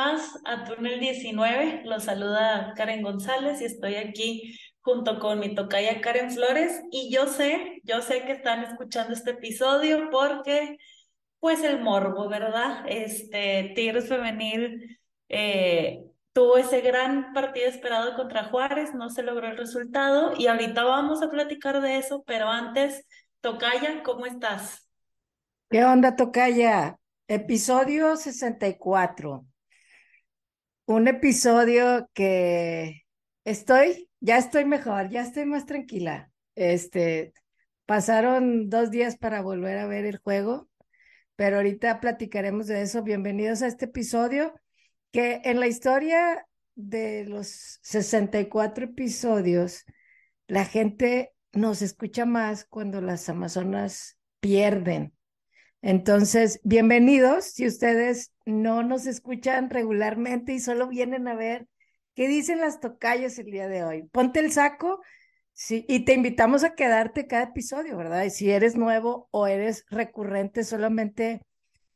más a Túnel 19. Los saluda Karen González y estoy aquí junto con mi tocaya Karen Flores. Y yo sé, yo sé que están escuchando este episodio porque, pues, el morbo, ¿verdad? Este Tigres Femenil eh, tuvo ese gran partido esperado contra Juárez, no se logró el resultado y ahorita vamos a platicar de eso, pero antes, Tocaya, ¿cómo estás? ¿Qué onda, Tocaya? Episodio 64. Un episodio que estoy, ya estoy mejor, ya estoy más tranquila. Este, pasaron dos días para volver a ver el juego, pero ahorita platicaremos de eso. Bienvenidos a este episodio que en la historia de los 64 episodios, la gente nos escucha más cuando las Amazonas pierden entonces, bienvenidos. Si ustedes no nos escuchan regularmente y solo vienen a ver qué dicen las tocayas el día de hoy, ponte el saco sí, y te invitamos a quedarte cada episodio, ¿verdad? Y si eres nuevo o eres recurrente solamente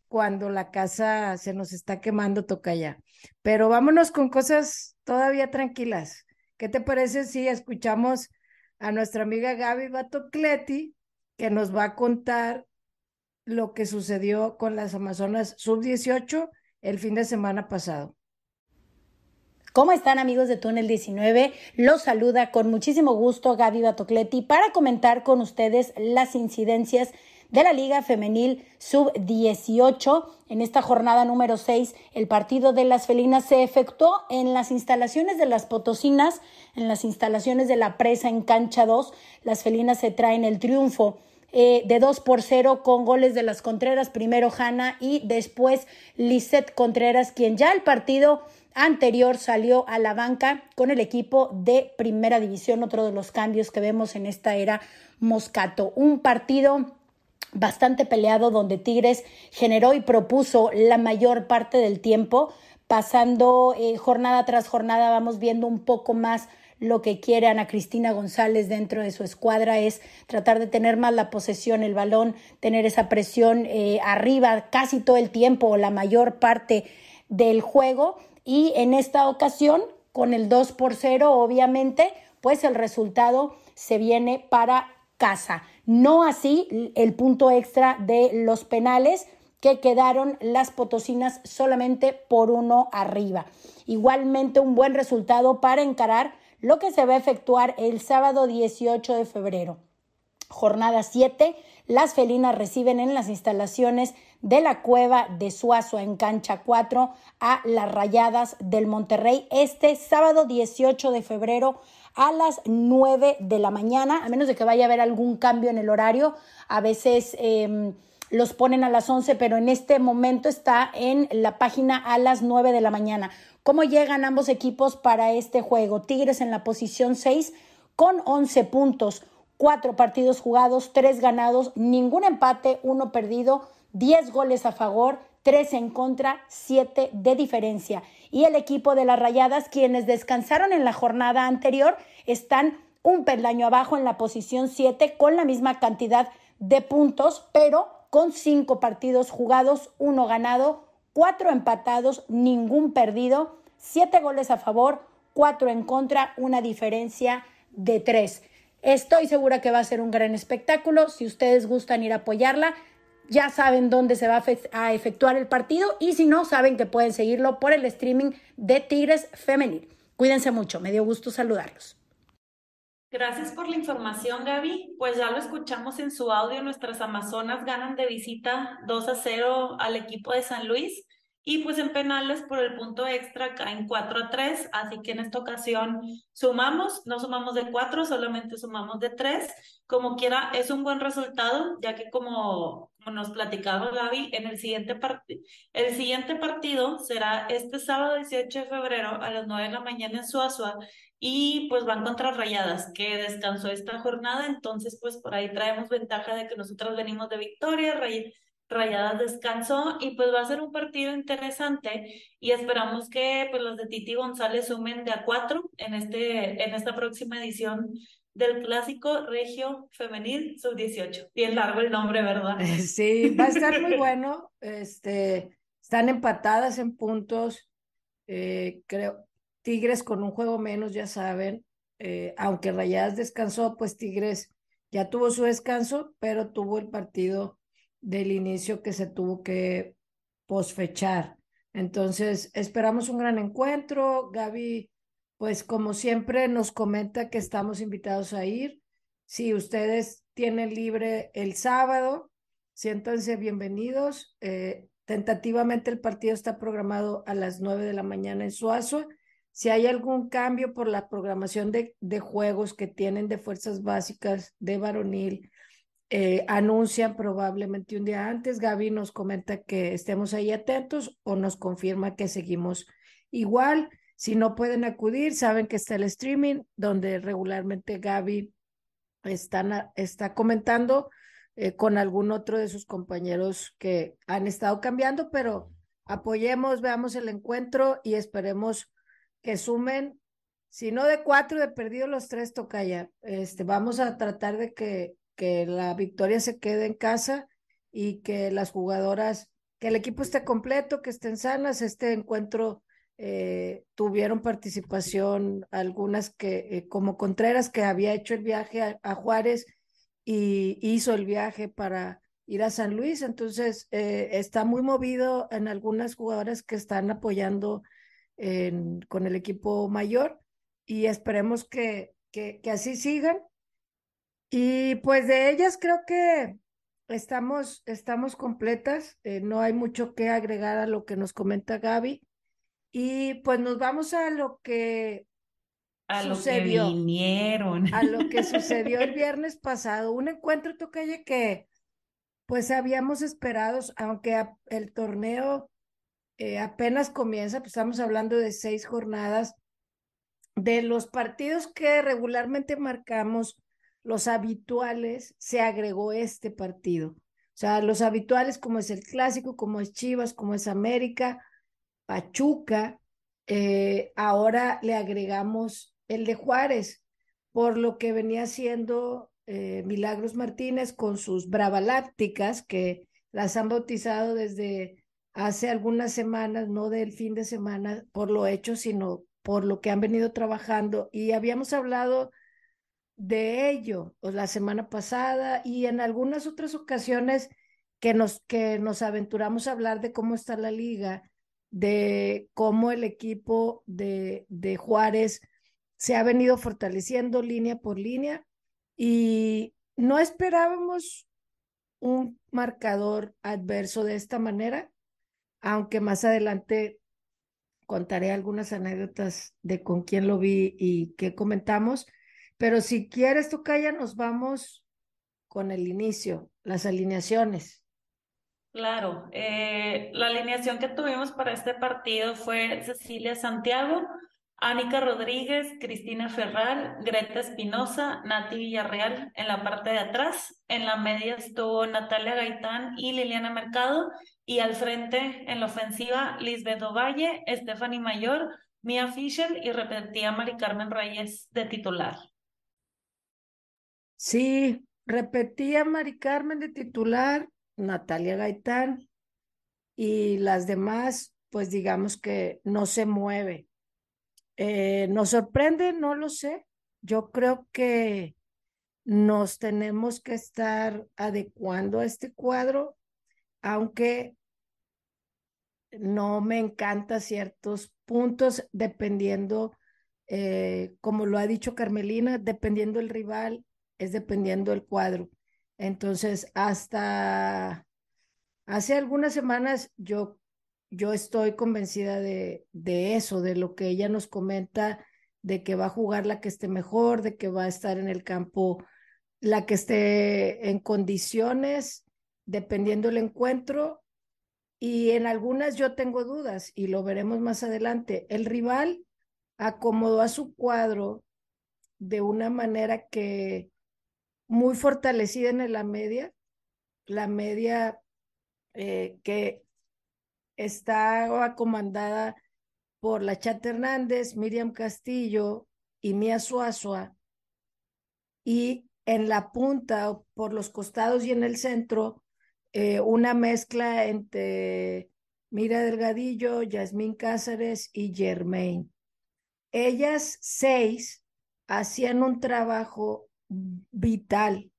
cuando la casa se nos está quemando, toca ya. Pero vámonos con cosas todavía tranquilas. ¿Qué te parece si escuchamos a nuestra amiga Gaby Batocleti, que nos va a contar lo que sucedió con las Amazonas Sub-18 el fin de semana pasado. ¿Cómo están amigos de Túnel 19? Los saluda con muchísimo gusto Gaby Batocleti para comentar con ustedes las incidencias de la Liga Femenil Sub-18. En esta jornada número 6, el partido de las felinas se efectuó en las instalaciones de las Potosinas, en las instalaciones de la presa en cancha 2. Las felinas se traen el triunfo eh, de 2 por 0 con goles de las Contreras, primero Hanna y después Lisette Contreras, quien ya el partido anterior salió a la banca con el equipo de primera división, otro de los cambios que vemos en esta era Moscato. Un partido bastante peleado donde Tigres generó y propuso la mayor parte del tiempo, pasando eh, jornada tras jornada, vamos viendo un poco más lo que quiere Ana Cristina González dentro de su escuadra es tratar de tener más la posesión, el balón, tener esa presión eh, arriba casi todo el tiempo o la mayor parte del juego. Y en esta ocasión, con el 2 por 0, obviamente, pues el resultado se viene para casa. No así el punto extra de los penales que quedaron las potosinas solamente por uno arriba. Igualmente un buen resultado para encarar lo que se va a efectuar el sábado 18 de febrero. Jornada 7, las felinas reciben en las instalaciones de la cueva de Suazo en cancha 4 a las rayadas del Monterrey este sábado 18 de febrero a las 9 de la mañana, a menos de que vaya a haber algún cambio en el horario. A veces em, los ponen a las 11, pero en este momento está en la página a las 9 de la mañana. ¿Cómo llegan ambos equipos para este juego? Tigres en la posición 6 con 11 puntos, 4 partidos jugados, 3 ganados, ningún empate, 1 perdido, 10 goles a favor, 3 en contra, 7 de diferencia. Y el equipo de las Rayadas, quienes descansaron en la jornada anterior, están un peldaño abajo en la posición 7 con la misma cantidad de puntos, pero con 5 partidos jugados, 1 ganado, cuatro empatados, ningún perdido, siete goles a favor, cuatro en contra, una diferencia de tres. Estoy segura que va a ser un gran espectáculo. Si ustedes gustan ir a apoyarla, ya saben dónde se va a efectuar el partido y si no, saben que pueden seguirlo por el streaming de Tigres Femenil. Cuídense mucho, me dio gusto saludarlos. Gracias por la información, Gaby. Pues ya lo escuchamos en su audio, nuestras Amazonas ganan de visita 2 a 0 al equipo de San Luis y pues en penales por el punto extra caen 4 a 3, así que en esta ocasión sumamos, no sumamos de 4, solamente sumamos de 3. Como quiera, es un buen resultado, ya que como, nos platicaba Gaby, en el siguiente, el siguiente partido será este sábado 18 de febrero a las 9 de la mañana en Suazua y pues van contra Rayadas, que descansó esta jornada, entonces pues por ahí traemos ventaja de que nosotros venimos de victoria, Rayadas descansó y pues va a ser un partido interesante y esperamos que pues los de Titi González sumen de a cuatro en, este, en esta próxima edición del clásico regio femenil sub 18. Bien largo el nombre, ¿verdad? Sí, va a estar muy bueno. Este, Están empatadas en puntos. Eh, creo, Tigres con un juego menos, ya saben. Eh, aunque Rayadas descansó, pues Tigres ya tuvo su descanso, pero tuvo el partido del inicio que se tuvo que posfechar. Entonces, esperamos un gran encuentro. Gaby, pues como siempre, nos comenta que estamos invitados a ir. Si ustedes tienen libre el sábado, siéntanse bienvenidos. Eh, tentativamente el partido está programado a las nueve de la mañana en Suazo. Si hay algún cambio por la programación de, de juegos que tienen de fuerzas básicas de varonil, eh, anuncian probablemente un día antes. Gaby nos comenta que estemos ahí atentos o nos confirma que seguimos igual. Si no pueden acudir, saben que está el streaming donde regularmente Gaby están, está comentando eh, con algún otro de sus compañeros que han estado cambiando, pero apoyemos, veamos el encuentro y esperemos que sumen, si no de cuatro, de perdido los tres, toca ya. Este, vamos a tratar de que que la victoria se quede en casa y que las jugadoras, que el equipo esté completo, que estén sanas. Este encuentro eh, tuvieron participación algunas que, eh, como Contreras, que había hecho el viaje a, Juárez y hizo el viaje para ir a San Luis. Entonces, eh, está muy movido en algunas jugadoras que están apoyando con el equipo mayor y esperemos que, que, que así sigan y pues de ellas creo que estamos, estamos completas, eh, no hay mucho que agregar a lo que nos comenta Gaby. Y pues nos vamos a lo que a sucedió, lo que vinieron. A lo que sucedió el viernes pasado, un encuentro tocalle que pues habíamos esperado, aunque el torneo eh, apenas comienza, pues estamos hablando de seis jornadas, de los partidos que regularmente marcamos los habituales, se agregó este partido. O sea, los habituales como es el clásico, como es Chivas, como es América, Pachuca, eh, ahora le agregamos el de Juárez, por lo que venía haciendo eh, Milagros Martínez con sus bravalácticas, que las han bautizado desde hace algunas semanas, no del fin de semana por lo hecho, sino por lo que han venido trabajando. Y habíamos hablado de ello la semana pasada y en algunas otras ocasiones que nos, que nos aventuramos a hablar de cómo está la liga, de cómo el equipo de, de Juárez se ha venido fortaleciendo línea por línea y no esperábamos un marcador adverso de esta manera, aunque más adelante contaré algunas anécdotas de con quién lo vi y qué comentamos pero si quieres, Tocaya, nos vamos con el inicio, las alineaciones. Claro, eh, la alineación que tuvimos para este partido fue Cecilia Santiago, Ánica Rodríguez, Cristina Ferral, Greta Espinosa, Nati Villarreal en la parte de atrás. En la media estuvo Natalia Gaitán y Liliana Mercado. Y al frente, en la ofensiva, Lisbeth Ovalle, Stephanie Mayor, Mia Fischer y repetía Mari Carmen Reyes de titular. Sí, repetía Mari Carmen de titular, Natalia Gaitán y las demás, pues digamos que no se mueve. Eh, ¿Nos sorprende? No lo sé. Yo creo que nos tenemos que estar adecuando a este cuadro, aunque no me encanta ciertos puntos dependiendo, eh, como lo ha dicho Carmelina, dependiendo el rival, es dependiendo del cuadro. Entonces, hasta hace algunas semanas yo, yo estoy convencida de, de eso, de lo que ella nos comenta, de que va a jugar la que esté mejor, de que va a estar en el campo la que esté en condiciones, dependiendo el encuentro. Y en algunas yo tengo dudas y lo veremos más adelante. El rival acomodó a su cuadro de una manera que muy fortalecida en la media, la media eh, que está comandada por la Chat Hernández, Miriam Castillo y Mía Suazua, y en la punta, por los costados y en el centro, eh, una mezcla entre Mira Delgadillo, Yasmín Cáceres y Germain. Ellas seis hacían un trabajo vital,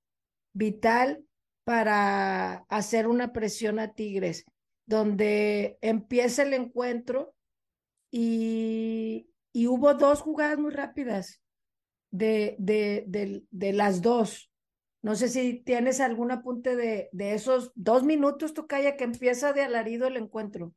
vital para hacer una presión a Tigres, donde empieza el encuentro y, y hubo dos jugadas muy rápidas de, de, de, de, las dos. No sé si tienes algún apunte de, de esos dos minutos, Tocaya, que empieza de alarido el encuentro.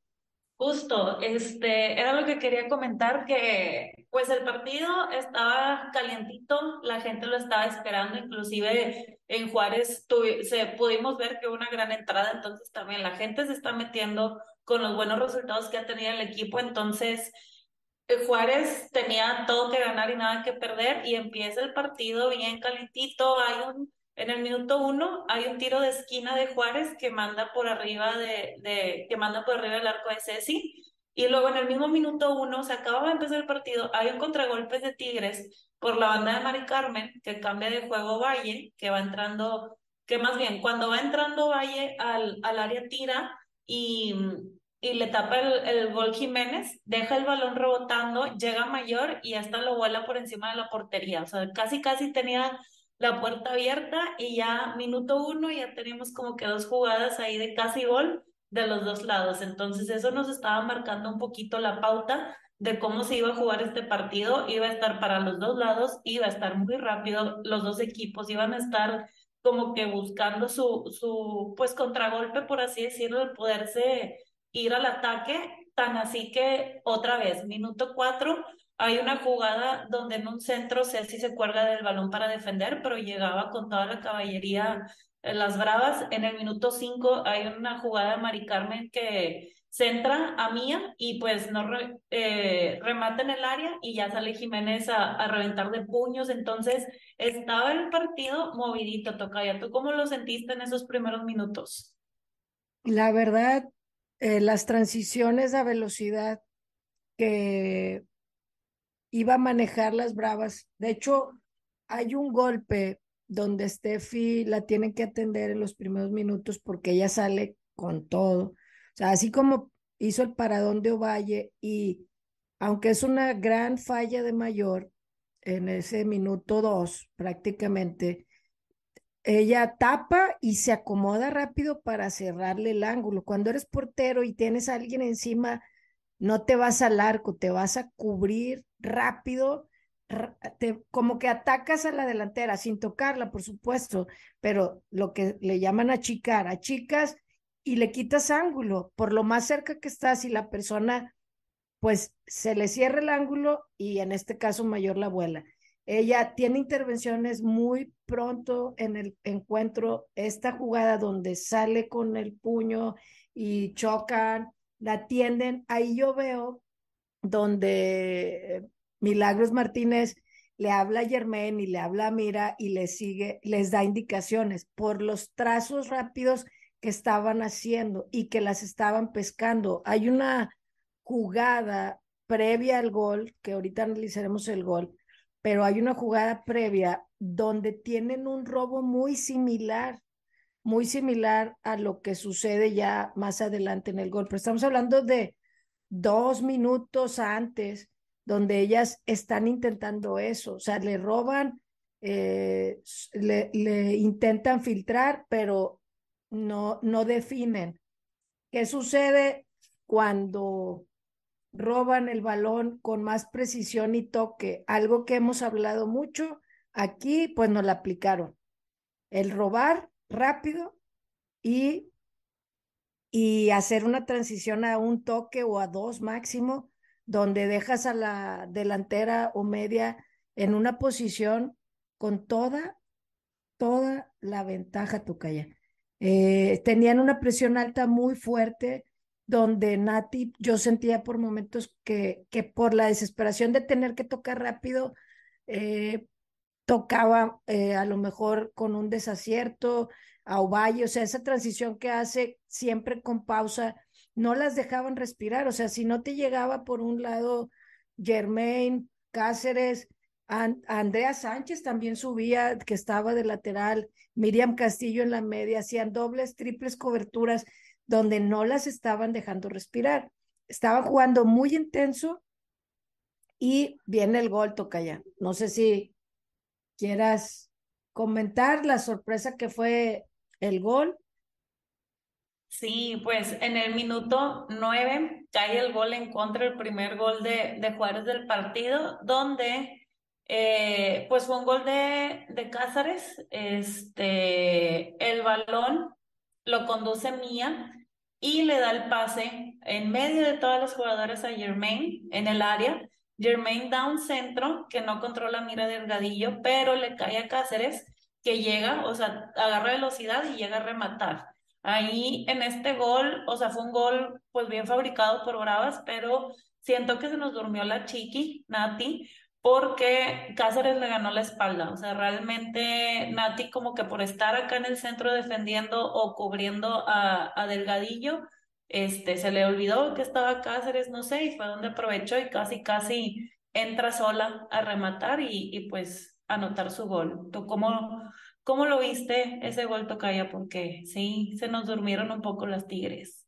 Justo, este, era lo que quería comentar, que pues el partido estaba calientito, la gente lo estaba esperando, inclusive en Juárez se, pudimos ver que una gran entrada, entonces también la gente se está metiendo con los buenos resultados que ha tenido el equipo, entonces eh, Juárez tenía todo que ganar y nada que perder y empieza el partido bien calientito, hay un en el minuto uno hay un tiro de esquina de Juárez que manda por arriba de, de que manda por arriba del arco de Ceci. Y luego en el mismo minuto uno, se acaba de empezar el partido, hay un contragolpe de Tigres por la banda de Mari Carmen, que cambia de juego Valle, que va entrando, que más bien, cuando va entrando Valle al, al área tira y, y le tapa el, el, gol Jiménez, deja el balón rebotando, llega Mayor y hasta lo vuela por encima de la portería. O sea, casi, casi tenía la puerta abierta y ya minuto uno ya teníamos como que dos jugadas ahí de casi gol de los dos lados. Entonces eso nos estaba marcando un poquito la pauta de cómo se iba a jugar este partido. Iba a estar para los dos lados, iba a estar muy rápido, los dos equipos iban a estar como que buscando su, su pues contragolpe, por así decirlo, el poderse ir al ataque, tan así que otra vez, minuto cuatro, hay una jugada donde en un centro Ceci se cuelga del balón para defender, pero llegaba con toda la caballería las bravas. En el minuto 5 hay una jugada de Mari Carmen que centra a Mía y pues no eh, remata en el área y ya sale Jiménez a, a, reventar de puños. Entonces estaba el partido movidito, Tocaya. ¿Tú cómo lo sentiste en esos primeros minutos? La verdad, eh, las transiciones a velocidad que iba a manejar las bravas. De hecho, hay un golpe donde Steffi la tiene que atender en los primeros minutos porque ella sale con todo. O sea, así como hizo el paradón de Ovalle y aunque es una gran falla de mayor en ese minuto dos prácticamente, ella tapa y se acomoda rápido para cerrarle el ángulo. Cuando eres portero y tienes a alguien encima, no te vas al arco, te vas a cubrir rápido, te, como que atacas a la delantera sin tocarla, por supuesto, pero lo que le llaman achicar, achicas y le quitas ángulo por lo más cerca que estás y la persona pues se le cierra el ángulo y en este caso mayor la abuela. Ella tiene intervenciones muy pronto en el encuentro, esta jugada donde sale con el puño y chocan, la atienden, ahí yo veo donde Milagros Martínez le habla a Germán y le habla a Mira y le sigue, les da indicaciones por los trazos rápidos que estaban haciendo y que las estaban pescando. Hay una jugada previa al gol, que ahorita analizaremos el gol, pero hay una jugada previa donde tienen un robo muy similar, muy similar a lo que sucede ya más adelante en el gol. Pero estamos hablando de dos minutos antes, donde ellas están intentando eso, o sea, le roban, eh, le, le, intentan filtrar, pero no, no definen. ¿Qué sucede cuando roban el balón con más precisión y toque? Algo que hemos hablado mucho aquí, pues nos la aplicaron. El robar rápido y y hacer una transición a un toque o a dos máximo, donde dejas a la delantera o media en una posición con toda, toda la ventaja, Tucaya. Eh, tenían una presión alta muy fuerte, donde Nati, yo sentía por momentos que, que por la desesperación de tener que tocar rápido, eh, tocaba eh, a lo mejor con un desacierto, a Ovalle, o sea, esa transición que hace siempre con pausa, no las dejaban respirar, o sea, si no te llegaba por un lado Germain, Cáceres, Andrea Sánchez también subía, que estaba de lateral, Miriam Castillo en la media, hacían dobles, triples coberturas, donde no las estaban dejando respirar. Estaban jugando muy intenso y viene el gol, Tocaya. No sé si quieras comentar la sorpresa que fue el gol. Sí, pues en el minuto nueve cae el gol en contra, el primer gol de, de Juárez del partido, donde eh, pues fue un gol de, de Cázares. Este, el balón lo conduce Mía y le da el pase en medio de todas las jugadoras a Germain en el área. Germain da un centro que no controla mira delgadillo, pero le cae a Cáceres que llega, o sea, agarra velocidad y llega a rematar. Ahí en este gol, o sea, fue un gol pues bien fabricado por Bravas, pero siento que se nos durmió la chiqui, Nati, porque Cáceres le ganó la espalda. O sea, realmente Nati como que por estar acá en el centro defendiendo o cubriendo a, a Delgadillo, este, se le olvidó que estaba Cáceres, no sé, y fue donde aprovechó y casi, casi entra sola a rematar y, y pues anotar su gol. ¿Tú cómo, cómo lo viste ese gol, Tocaya? Porque sí, se nos durmieron un poco las Tigres.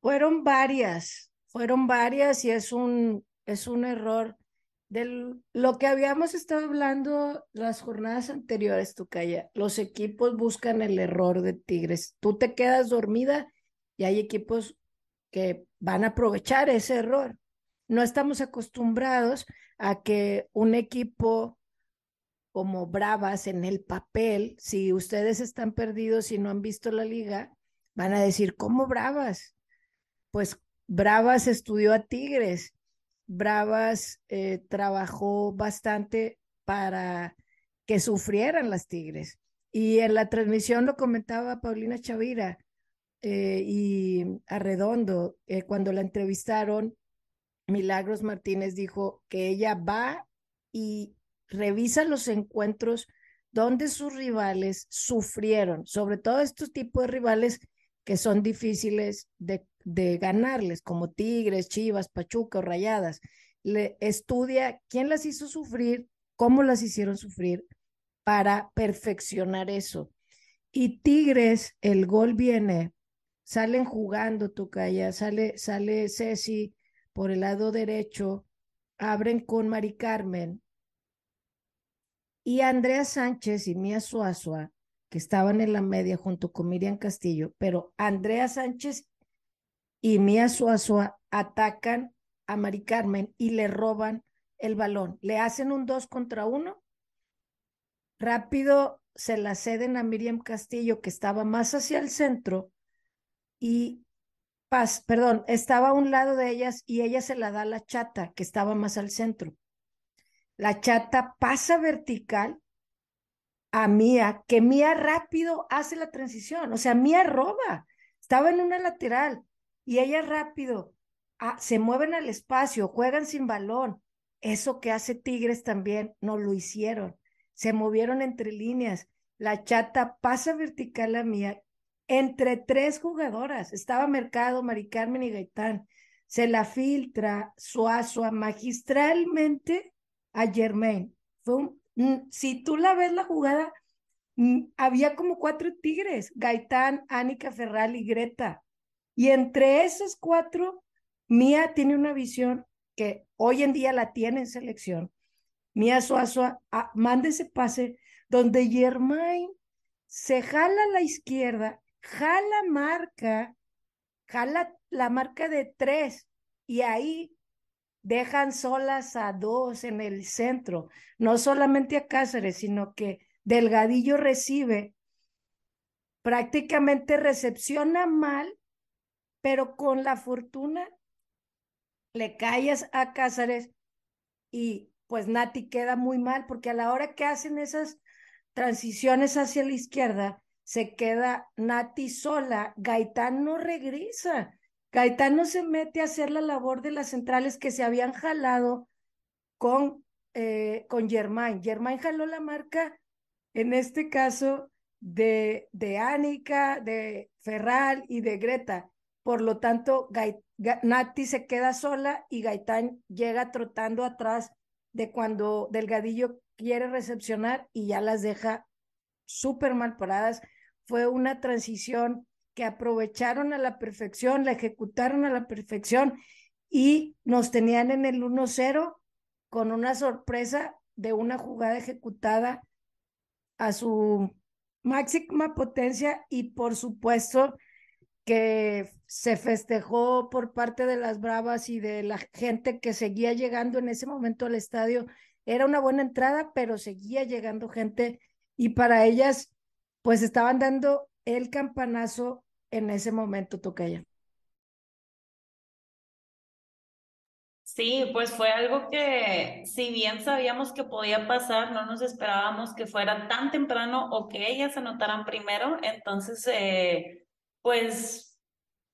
Fueron varias, fueron varias y es un, es un error de lo que habíamos estado hablando las jornadas anteriores, Tucaya, los equipos buscan el error de Tigres. Tú te quedas dormida y hay equipos que van a aprovechar ese error. No estamos acostumbrados a que un equipo como Bravas en el papel, si ustedes están perdidos y no han visto la liga, van a decir, ¿cómo Bravas? Pues Bravas estudió a Tigres Bravas eh, trabajó bastante para que sufrieran las Tigres. Y en la transmisión lo comentaba Paulina Chavira eh, y Arredondo, eh, cuando la entrevistaron, Milagros Martínez dijo que ella va y revisa los encuentros donde sus rivales sufrieron, sobre todo estos tipos de rivales que son difíciles de de ganarles, como Tigres, Chivas, Pachuca o Rayadas. Le estudia quién las hizo sufrir, cómo las hicieron sufrir para perfeccionar eso. Y Tigres, el gol viene, salen jugando Tocaya, sale, sale Ceci por el lado derecho, abren con Mari Carmen y Andrea Sánchez y Mía Suazua, que estaban en la media junto con Miriam Castillo, pero Andrea Sánchez y Mía Suazua atacan a Mari Carmen y le roban el balón. Le hacen un dos contra uno. Rápido se la ceden a Miriam Castillo, que estaba más hacia el centro, y Paz, perdón, estaba a un lado de ellas y ella se la da a la chata, que estaba más al centro. La chata pasa vertical a Mía, que Mía rápido hace la transición, o sea, Mía roba, estaba en una lateral, y ella rápido, ah, se mueven al espacio, juegan sin balón. Eso que hace Tigres también no lo hicieron. Se movieron entre líneas. La chata pasa vertical a mía entre tres jugadoras. Estaba Mercado, Mari Carmen y Gaitán. Se la filtra Suazua magistralmente a Germain. Si tú la ves la jugada, mm, había como cuatro tigres, Gaitán, Ánica Ferral y Greta. Y entre esos cuatro, Mía tiene una visión que hoy en día la tiene en selección. Mía Suazua ah, manda ese pase donde Germain se jala a la izquierda, jala marca, jala la marca de tres y ahí dejan solas a dos en el centro, no solamente a Cáceres, sino que Delgadillo recibe, prácticamente recepciona mal pero con la fortuna le callas a Cázares y pues Nati queda muy mal porque a la hora que hacen esas transiciones hacia la izquierda, se queda Nati sola, Gaitán no regresa, Gaitán no se mete a hacer la labor de las centrales que se habían jalado con, eh, con Germain. Germain jaló la marca, en este caso, de, de de Ferral y de Greta. Por lo tanto, Nati se queda sola y Gaitán llega trotando atrás de cuando Delgadillo quiere recepcionar y ya las deja súper mal paradas. Fue una transición que aprovecharon a la perfección, la ejecutaron a la perfección y nos tenían en el 1-0 con una sorpresa de una jugada ejecutada a su máxima potencia y por supuesto que se festejó por parte de las Bravas y de la gente que seguía llegando en ese momento al estadio. Era una buena entrada, pero seguía llegando gente y para ellas pues estaban dando el campanazo en ese momento, Tocaya. Sí, pues fue algo que si bien sabíamos que podía pasar, no nos esperábamos que fuera tan temprano o que ellas anotaran primero. Entonces, eh, pues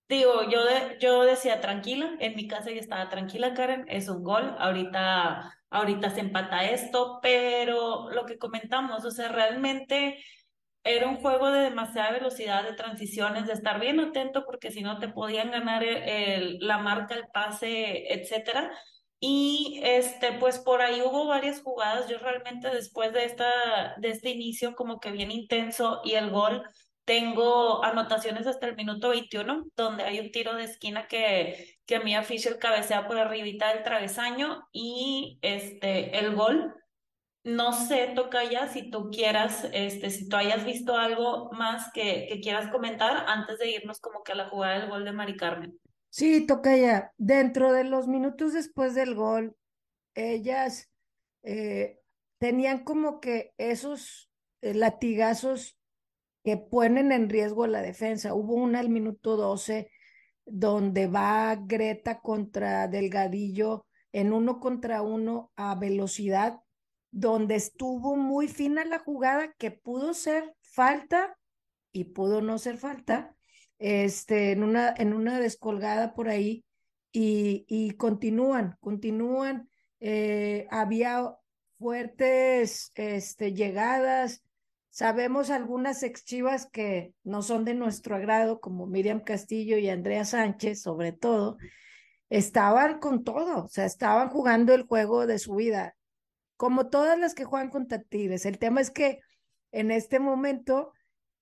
digo, yo, yo decía tranquila, en mi casa ya estaba tranquila, Karen, es un gol, ahorita, ahorita se empata esto, pero lo que comentamos, o sea, realmente era un juego de demasiada velocidad de transiciones, de estar bien atento porque si no te podían ganar el, la marca, el pase, etcétera. Y este, pues por ahí hubo varias jugadas. Yo realmente después de esta, de este inicio como que bien intenso y el gol, tengo anotaciones hasta el minuto 21, donde hay un tiro de esquina que, que Mia Fisher cabecea por arribita del travesaño y este, el gol no sé, ya si tú quieras, este, si tú hayas visto algo más que, que quieras comentar antes de irnos como que a la jugada del gol de Mari Carmen. Sí, ya. Dentro de los minutos después del gol, ellas eh, tenían como que esos eh, latigazos que ponen en riesgo la defensa. Hubo una al minuto 12 donde va Greta contra Delgadillo en uno contra uno a velocidad donde estuvo muy fina la jugada que pudo ser falta y pudo no ser falta, este, en una, en una descolgada por ahí y, y continúan, continúan. Eh, había fuertes este, llegadas. Sabemos algunas exchivas que no son de nuestro agrado, como Miriam Castillo y Andrea Sánchez, sobre todo, estaban con todo, o sea, estaban jugando el juego de su vida como todas las que juegan contra Tigres. El tema es que en este momento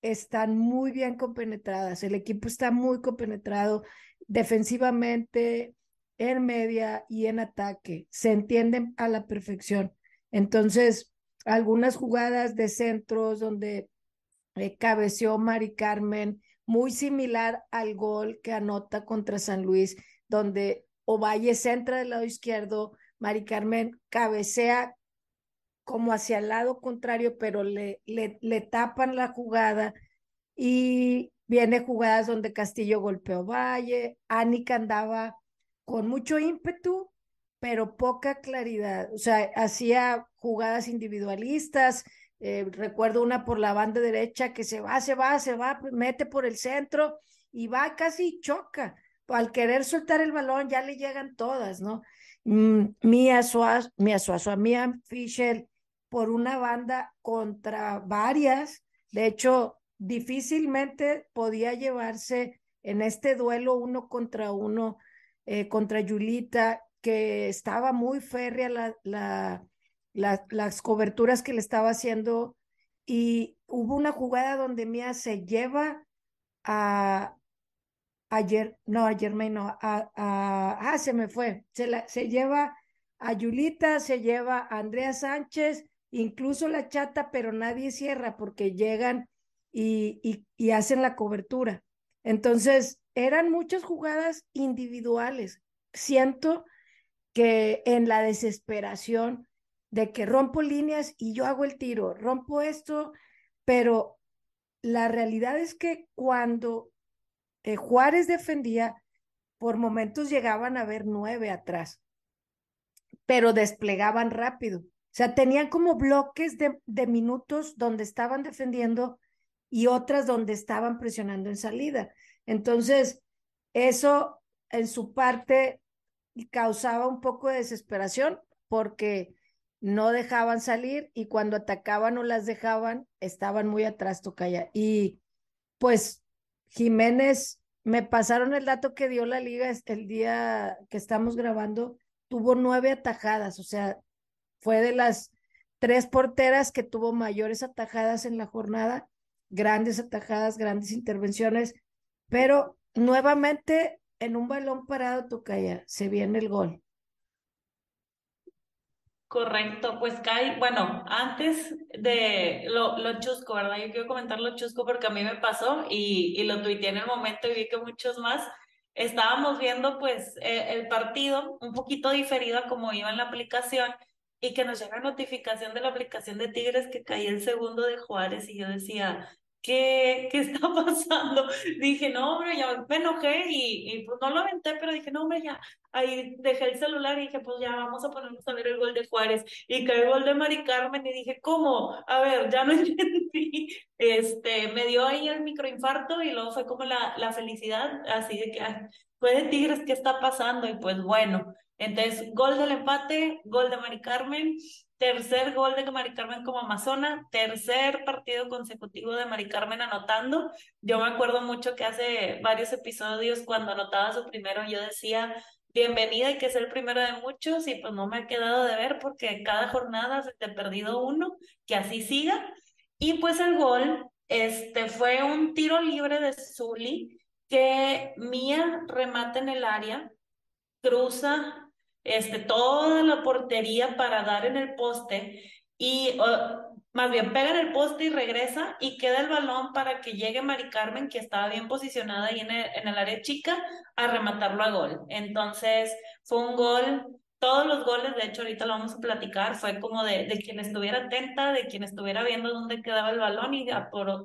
están muy bien compenetradas, el equipo está muy compenetrado defensivamente, en media y en ataque, se entienden a la perfección. Entonces, algunas jugadas de centros donde eh, cabeció Mari Carmen, muy similar al gol que anota contra San Luis, donde Ovalle centra del lado izquierdo, Mari Carmen cabecea como hacia el lado contrario, pero le, le, le tapan la jugada y viene jugadas donde Castillo golpeó Valle, Anika andaba con mucho ímpetu, pero poca claridad, o sea, hacía jugadas individualistas, eh, recuerdo una por la banda derecha que se va, se va, se va, mete por el centro y va casi choca. Al querer soltar el balón ya le llegan todas, ¿no? Mm, Mía Suazo, Mía Suazo, Mía Fischer, por una banda contra varias. De hecho, difícilmente podía llevarse en este duelo uno contra uno eh, contra Yulita, que estaba muy férrea la, la, las coberturas que le estaba haciendo. Y hubo una jugada donde Mía se lleva a, ayer, no, ayer no, a, a, ah, se me fue, se, la, se lleva a Yulita, se lleva a Andrea Sánchez incluso la chata, pero nadie cierra porque llegan y, y, hacen la cobertura. Entonces, eran muchas jugadas individuales. Siento que en la desesperación de que rompo líneas y yo hago el tiro, rompo esto, pero la realidad es que cuando eh, Juárez defendía, por momentos llegaban a ver nueve atrás, pero desplegaban rápido. O sea, tenían como bloques de, minutos donde estaban defendiendo y otras donde estaban presionando en salida. Entonces, eso en su parte causaba un poco de desesperación porque no dejaban salir y cuando atacaban o las dejaban, estaban muy atrás, Tocaya. Y pues Jiménez, me pasaron el dato que dio la liga el día que estamos grabando, tuvo nueve atajadas, o sea, fue de las tres porteras que tuvo mayores atajadas en la jornada, grandes atajadas, grandes intervenciones. pero nuevamente en un balón parado, Tocaya, se viene el gol. Correcto, pues Kai, bueno, antes de lo, chusco, ¿verdad? Yo quiero comentar lo chusco porque a mí me pasó y, y lo tuiteé en el momento y vi que muchos más estábamos viendo pues eh, el partido un poquito diferido a como iba en la aplicación y que nos llega notificación de la aplicación de Tigres que caía el segundo de Juárez y yo decía, ¿qué, qué está pasando? Dije, no, hombre, ya me enojé y, y, pues no lo aventé, pero dije, no, hombre, ya, ahí dejé el celular y dije, pues ya vamos a ponernos a ver el gol de Juárez. Y cae el gol de Mari Carmen y dije, ¿cómo? A ver, ya no entendí. Este, me dio ahí el microinfarto y luego fue como la, la felicidad, así de que, fue de Tigres, ¿qué está pasando? Y pues bueno, entonces, gol del empate, gol de Mari Carmen, tercer gol de Mari Carmen como Amazona, tercer partido consecutivo de Mari Carmen anotando. Yo me acuerdo mucho que hace varios episodios cuando anotaba su primero yo decía, bienvenida y que es el primero de muchos y pues no me ha quedado de ver porque cada jornada se te ha perdido uno, que así siga. Y pues el gol este, fue un tiro libre de Zully que Mía remata en el área, cruza este, toda la portería para dar en el poste y más bien pega en el poste y regresa y queda el balón para que llegue Mari Carmen, que estaba bien posicionada ahí en el, en el área chica, a rematarlo a gol. Entonces fue un gol, todos los goles, de hecho ahorita lo vamos a platicar, fue como de, de quien estuviera atenta, de quien estuviera viendo dónde quedaba el balón y,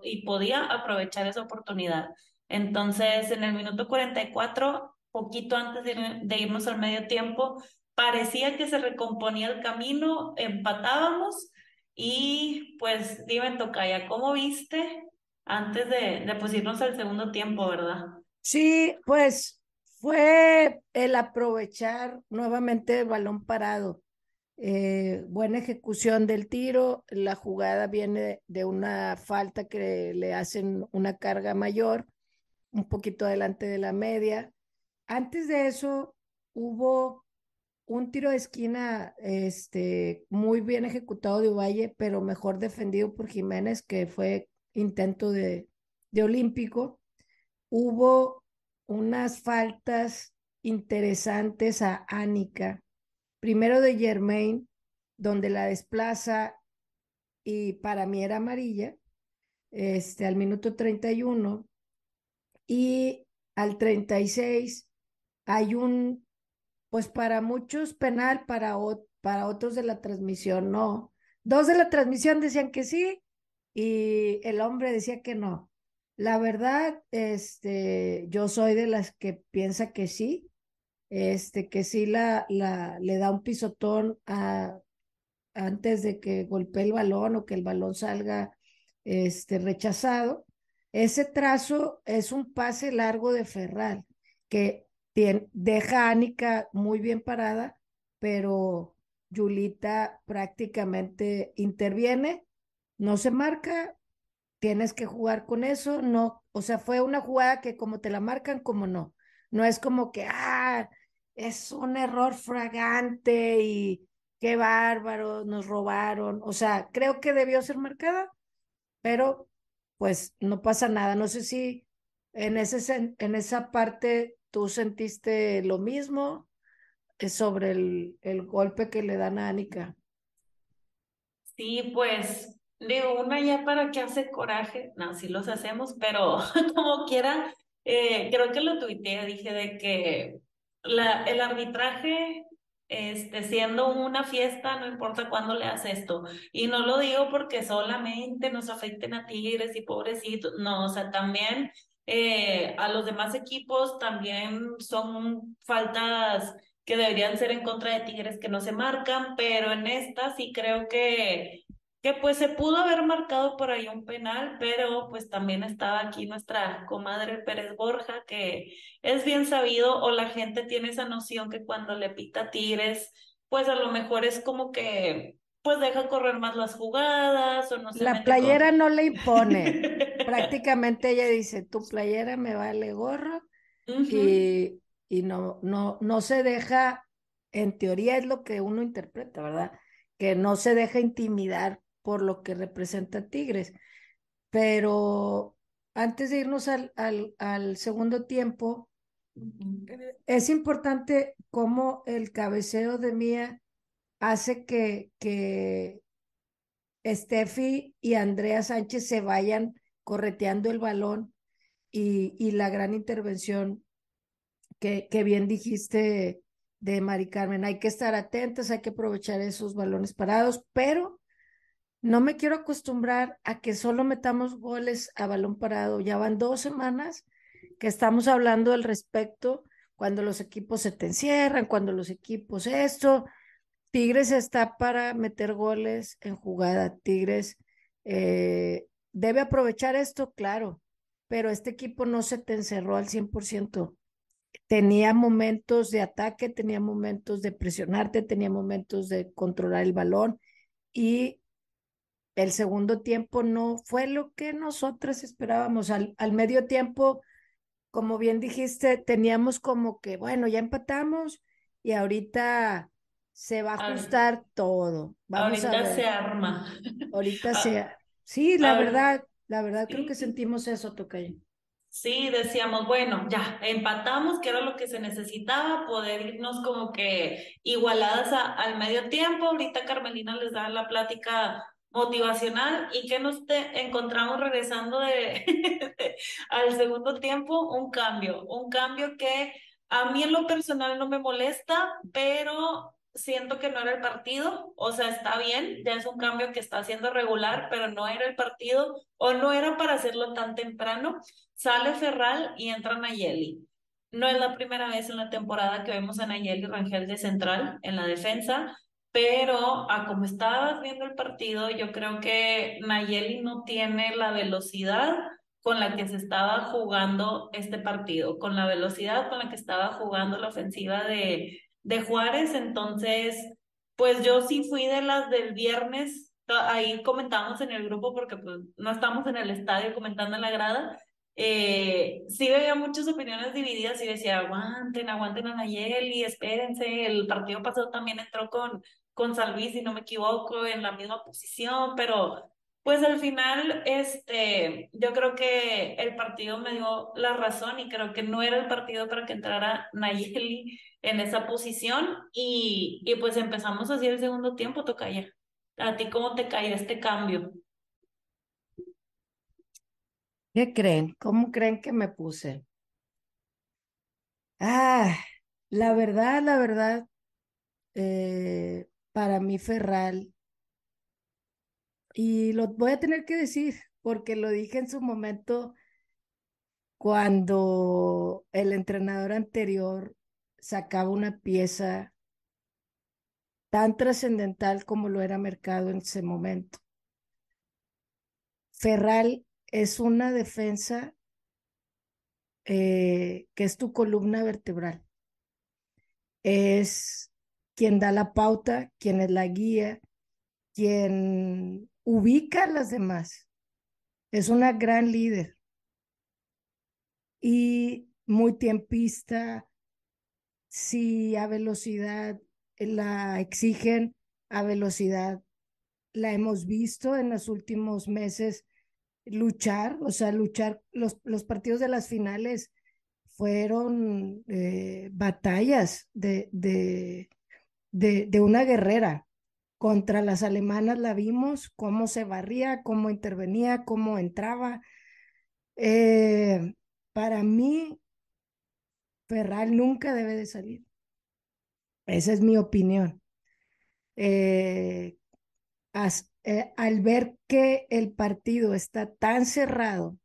y podía aprovechar esa oportunidad. Entonces, en el minuto 44 poquito antes de, irnos al medio tiempo, parecía que se recomponía el camino, empatábamos y pues dime Tocaya, ¿cómo viste antes de, de pues, irnos al segundo tiempo, verdad? Sí, pues fue el aprovechar nuevamente el balón parado. Eh, buena ejecución del tiro, la jugada viene de una falta que le hacen una carga mayor, un poquito adelante de la media, antes de eso hubo un tiro de esquina este, muy bien ejecutado de Valle, pero mejor defendido por Jiménez, que fue intento de, de olímpico. Hubo unas faltas interesantes a Ánica. Primero de Germain, donde la desplaza y para mí era amarilla, este, al minuto 31. Y al 36 hay un, pues para muchos penal, para, para otros de la transmisión no. Dos de la transmisión decían que sí y el hombre decía que no. La verdad, este, yo soy de las que piensa que sí, este, que sí la, la, le da un pisotón a, antes de que golpee el balón o que el balón salga este, rechazado. Ese trazo es un pase largo de Ferral, que deja a Anika muy bien parada, pero Julita prácticamente interviene, no se marca, tienes que jugar con eso, no, o sea, fue una jugada que como te la marcan, como no, no es como que, ah, es un error fragante y qué bárbaro, nos robaron, o sea, creo que debió ser marcada, pero pues no pasa nada, no sé si en, ese, en esa parte ¿Tú sentiste lo mismo eh, sobre el, el golpe que le dan a Anika? Sí, pues digo, una ya para que hace coraje, no, sí los hacemos, pero como quiera, eh, creo que lo tuiteé, dije de que el arbitraje, este, siendo una fiesta, no importa cuándo le hace esto, y no lo digo porque solamente nos afecten a Tigres y pobrecitos, no, o sea, también eh, a los demás equipos también son faltas que deberían ser en contra de Tigres que no se marcan, pero en esta sí creo que, que pues se pudo haber marcado por ahí un penal, pero pues también estaba aquí nuestra comadre Pérez Borja, que es bien sabido o la gente tiene esa noción que cuando le pita Tigres, pues a lo mejor es como que pues deja correr más las jugadas o no sé. La playera no le impone. Prácticamente ella dice, tu playera me vale gorro y, y no, no, no se deja, en teoría es lo que uno interpreta, ¿verdad? Que no se deja intimidar por lo que representa Tigres. Pero antes de irnos al, al, al segundo tiempo, es importante cómo el cabeceo de Mía hace que, que Steffi y Andrea Sánchez se vayan correteando el balón y, y la gran intervención que, que bien dijiste de Mari Carmen. Hay que estar atentas, hay que aprovechar esos balones parados, pero no me quiero acostumbrar a que solo metamos goles a balón parado. Ya van dos semanas que estamos hablando al respecto, cuando los equipos se te encierran, cuando los equipos esto. Tigres está para meter goles en jugada. Tigres eh, debe aprovechar esto, claro, pero este equipo no se te encerró al 100%. Tenía momentos de ataque, tenía momentos de presionarte, tenía momentos de controlar el balón y el segundo tiempo no fue lo que nosotras esperábamos. Al, al medio tiempo, como bien dijiste, teníamos como que, bueno, ya empatamos y ahorita se va a ajustar todo. Vamos ahorita a ver. se arma. Ahorita ah, se... Sí, la verdad, la verdad creo que sentimos eso, Tocayo. Sí, decíamos, bueno, ya empatamos, que era lo que se necesitaba, poder irnos como que igualadas al medio tiempo. Ahorita Carmelina les da la plática motivacional y que nos encontramos regresando al segundo tiempo, un cambio, un cambio que a mí en lo personal no me molesta, pero siento que no era el partido, o sea, está bien, ya es un cambio que está haciendo regular, pero no era el partido o no era para hacerlo tan temprano. Sale Ferral y entra Nayeli. No es la primera vez en la temporada que vemos a Nayeli Rangel de central en la defensa pero a como estabas viendo el partido, yo creo que Nayeli no tiene la velocidad con la que se estaba jugando este partido, con la velocidad con la que estaba jugando la ofensiva de, de Juárez. Entonces, pues yo sí fui de las del viernes, ahí comentamos en el grupo porque pues no estamos en el estadio comentando en la grada. Eh, sí veía muchas opiniones divididas y decía, aguanten, aguanten a Nayeli, espérense, el partido pasado también entró con, con San si no me equivoco, en la misma posición, pero pues al final, este, yo creo que el partido me dio la razón y creo que no era el partido para que entrara Nayeli en esa posición y, y pues empezamos así el segundo tiempo, Tocaya. ¿A ti cómo te cae este cambio? ¿Qué creen? ¿Cómo creen que me puse? Ah, la verdad, la verdad, eh, para mí Ferral, y lo voy a tener que decir porque lo dije en su momento cuando el entrenador anterior sacaba una pieza tan trascendental como lo era Mercado en ese momento. Ferral es una defensa eh, que es tu columna vertebral. Es quien da la pauta, quien es la guía, quien ubica a las demás. Es una gran líder y muy tiempista. Si a velocidad la exigen, a velocidad la hemos visto en los últimos meses luchar, o sea, luchar los, los partidos de las finales fueron eh, batallas de, de, una guerrera. Contra las alemanas la vimos, cómo se barría, cómo intervenía, cómo entraba. Eh, para mí, Ferral nunca debe de salir. Esa es mi opinión. Eh, eh, al ver que el partido está tan cerrado,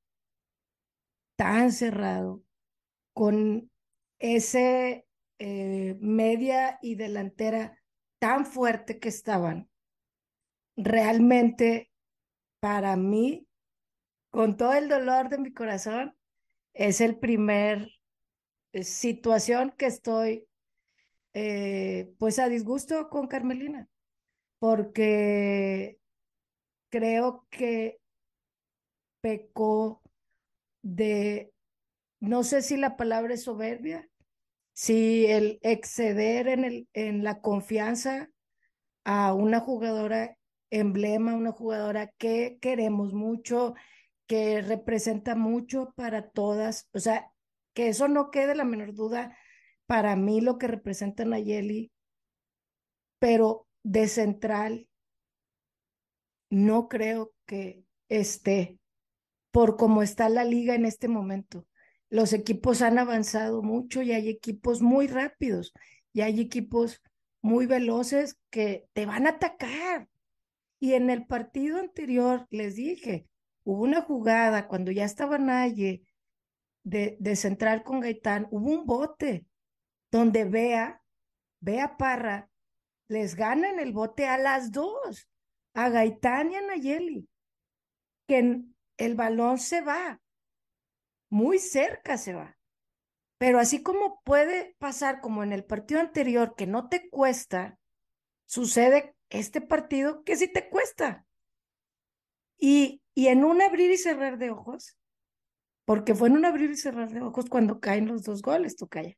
tan cerrado, con ese eh, media y delantera tan fuerte que estaban, realmente para mí, con todo el dolor de mi corazón, es el primer eh, situación que estoy eh, pues a disgusto con Carmelina, porque creo que pecó de, no sé si la palabra es soberbia, si el exceder en, el, en la confianza a una jugadora emblema, una jugadora que queremos mucho, que representa mucho para todas, o sea, que eso no quede la menor duda para mí lo que representa Nayeli, pero de central no creo que esté por cómo está la liga en este momento. Los equipos han avanzado mucho y hay equipos muy rápidos y hay equipos muy veloces que te van a atacar. Y en el partido anterior les dije, hubo una jugada cuando ya estaba Naye de, de central con Gaitán, hubo un bote donde vea, vea Parra, les gana en el bote a las dos, a Gaitán y a Nayeli, que el balón se va, muy cerca se va. Pero así como puede pasar como en el partido anterior, que no te cuesta, sucede este partido que sí te cuesta. Y, y en un abrir y cerrar de ojos, porque fue en un abrir y cerrar de ojos cuando caen los dos goles, tú calla.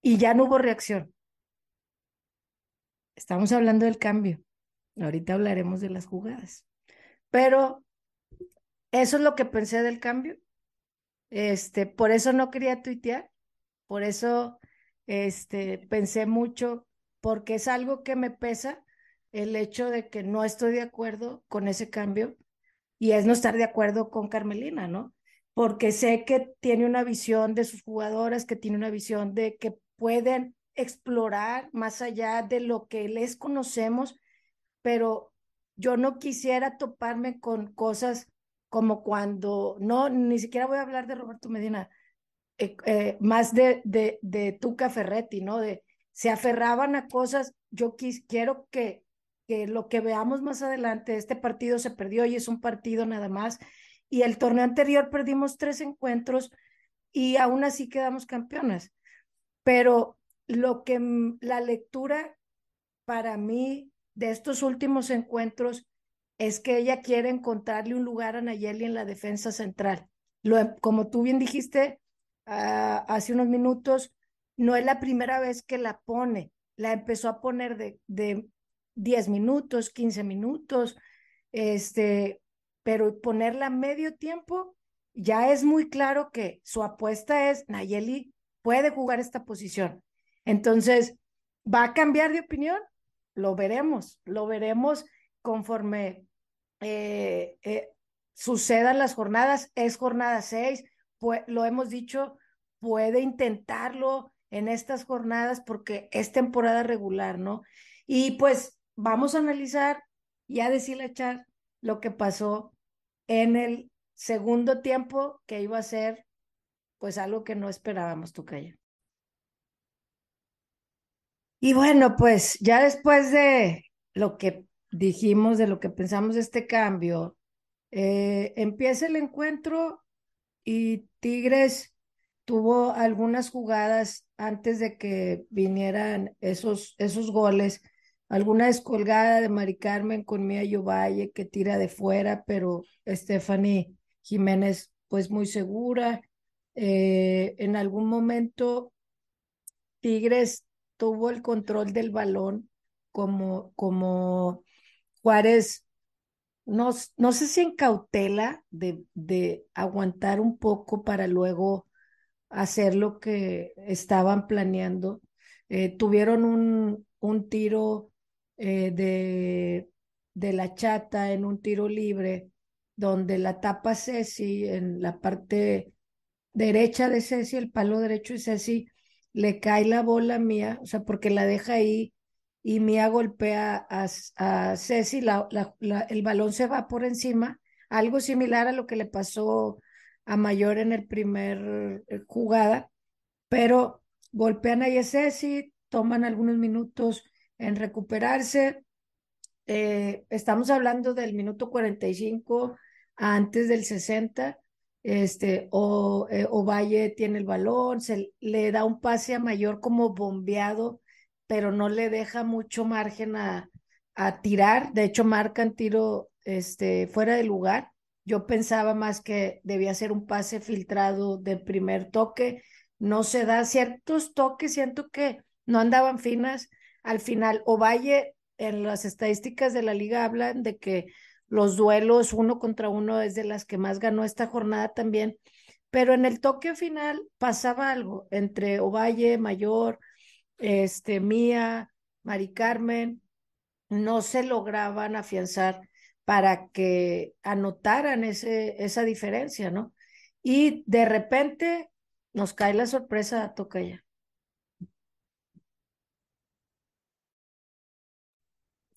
Y ya no hubo reacción. Estamos hablando del cambio. Ahorita hablaremos de las jugadas. Pero eso es lo que pensé del cambio. Este, por eso no quería tuitear. Por eso este, pensé mucho, porque es algo que me pesa el hecho de que no estoy de acuerdo con ese cambio y es no estar de acuerdo con Carmelina, ¿no? Porque sé que tiene una visión de sus jugadoras, que tiene una visión de que pueden explorar más allá de lo que les conocemos, pero yo no quisiera toparme con cosas como cuando, no, ni siquiera voy a hablar de Roberto Medina, eh, eh, más de, de, de Tuca Ferretti, ¿no? De, se aferraban a cosas, yo quiero que que lo que veamos más adelante, este partido se perdió y es un partido nada más. Y el torneo anterior perdimos tres encuentros y aún así quedamos campeonas. Pero lo que la lectura para mí de estos últimos encuentros es que ella quiere encontrarle un lugar a Nayeli en la defensa central. Lo, como tú bien dijiste uh, hace unos minutos, no es la primera vez que la pone, la empezó a poner de, de 10 minutos, 15 minutos, este, pero ponerla medio tiempo, ya es muy claro que su apuesta es Nayeli puede jugar esta posición. Entonces, ¿va a cambiar de opinión? Lo veremos, lo veremos conforme eh, eh, sucedan las jornadas. Es jornada 6, pues, lo hemos dicho, puede intentarlo en estas jornadas porque es temporada regular, ¿no? Y pues vamos a analizar y a decirle a Char lo que pasó en el segundo tiempo, que iba a ser pues algo que no esperábamos, Tucaya. Y bueno, pues ya después de lo que dijimos, de lo que pensamos de este cambio, eh, empieza el encuentro y Tigres tuvo algunas jugadas antes de que vinieran esos, esos goles alguna descolgada de Mari Carmen con Mía Yovalle que tira de fuera, pero Stephanie Jiménez pues muy segura. Eh, en algún momento Tigres tuvo el control del balón como, como Juárez, no, no sé si en cautela de, de aguantar un poco para luego hacer lo que estaban planeando. Eh, tuvieron un, un tiro eh, de, de la chata en un tiro libre, donde la tapa Ceci en la parte derecha de Ceci, el palo derecho de Ceci, le cae la bola mía, o sea, porque la deja ahí y Mía golpea a, a Ceci, la, la, el balón se va por encima, algo similar a lo que le pasó a Mayor en el primer eh, jugada, pero golpean a Ceci, toman algunos minutos en recuperarse. Eh, estamos hablando del minuto 45 antes del 60. Este, o eh, Valle tiene el balón, se le da un pase a mayor como bombeado, pero no le deja mucho margen a, a tirar. De hecho, marcan tiro este, fuera de lugar. Yo pensaba más que debía ser un pase filtrado de primer toque. No se da ciertos toques, siento que no andaban finas al final, Ovalle en las estadísticas de la liga hablan de que los duelos uno contra uno es de las que más ganó esta jornada también, pero en el toque final pasaba algo entre Ovalle, Mayor, este, Mía, Mari Carmen, no se lograban afianzar para que anotaran ese, esa diferencia, ¿no? Y de repente nos cae la sorpresa, toca ya.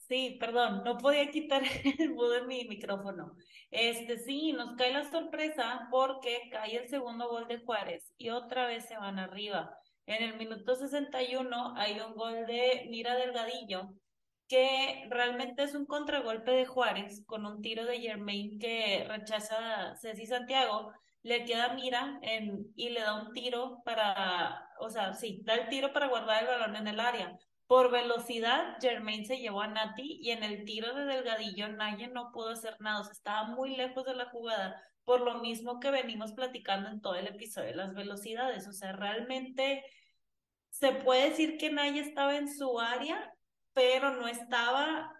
Sí, perdón, no podía quitar el mudo de mi micrófono. Este sí, nos cae la sorpresa porque cae el segundo gol de Juárez y otra vez se van arriba. En el minuto 61 hay un gol de Mira Delgadillo que realmente es un contragolpe de Juárez con un tiro de Germain que rechaza Ceci Santiago, le queda Mira y le da un tiro para, o sea, sí, da el tiro para guardar el balón en el área. Por velocidad, Germain se llevó a Nati y en el tiro de Delgadillo Naye no pudo hacer nada, o sea, estaba muy lejos de la jugada, por lo mismo que venimos platicando en todo el episodio de las velocidades, o sea, realmente se puede decir que Naye estaba en su área pero no estaba,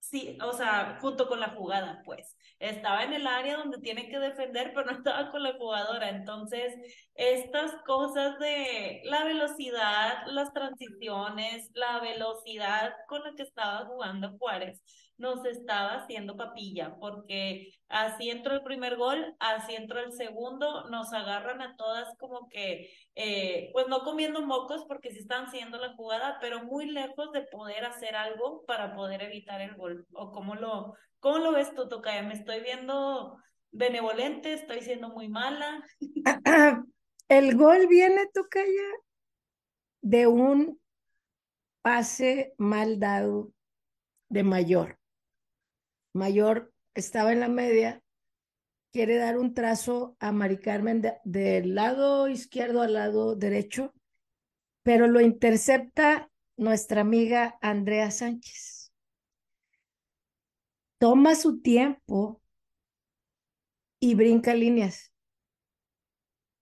sí, o sea, junto con la jugada, pues. Estaba en el área donde tiene que defender, pero no estaba con la jugadora. Entonces, estas cosas de la velocidad, las transiciones, la velocidad con la que estaba jugando Juárez, nos estaba haciendo papilla, porque así entró el primer gol, así entró el segundo, nos agarran a todas como que, eh, pues no comiendo mocos porque sí están haciendo la jugada, pero muy lejos de poder hacer algo para poder evitar el gol. ¿O cómo lo, cómo lo ves tú, Tocaya? ¿Me estoy viendo benevolente? ¿Estoy siendo muy mala? El gol viene, Tocaya, de un pase mal dado de mayor. Mayor estaba en la media, quiere dar un trazo a Mari Carmen del lado izquierdo al lado derecho, pero lo intercepta nuestra amiga Andrea Sánchez. Toma su tiempo y brinca líneas.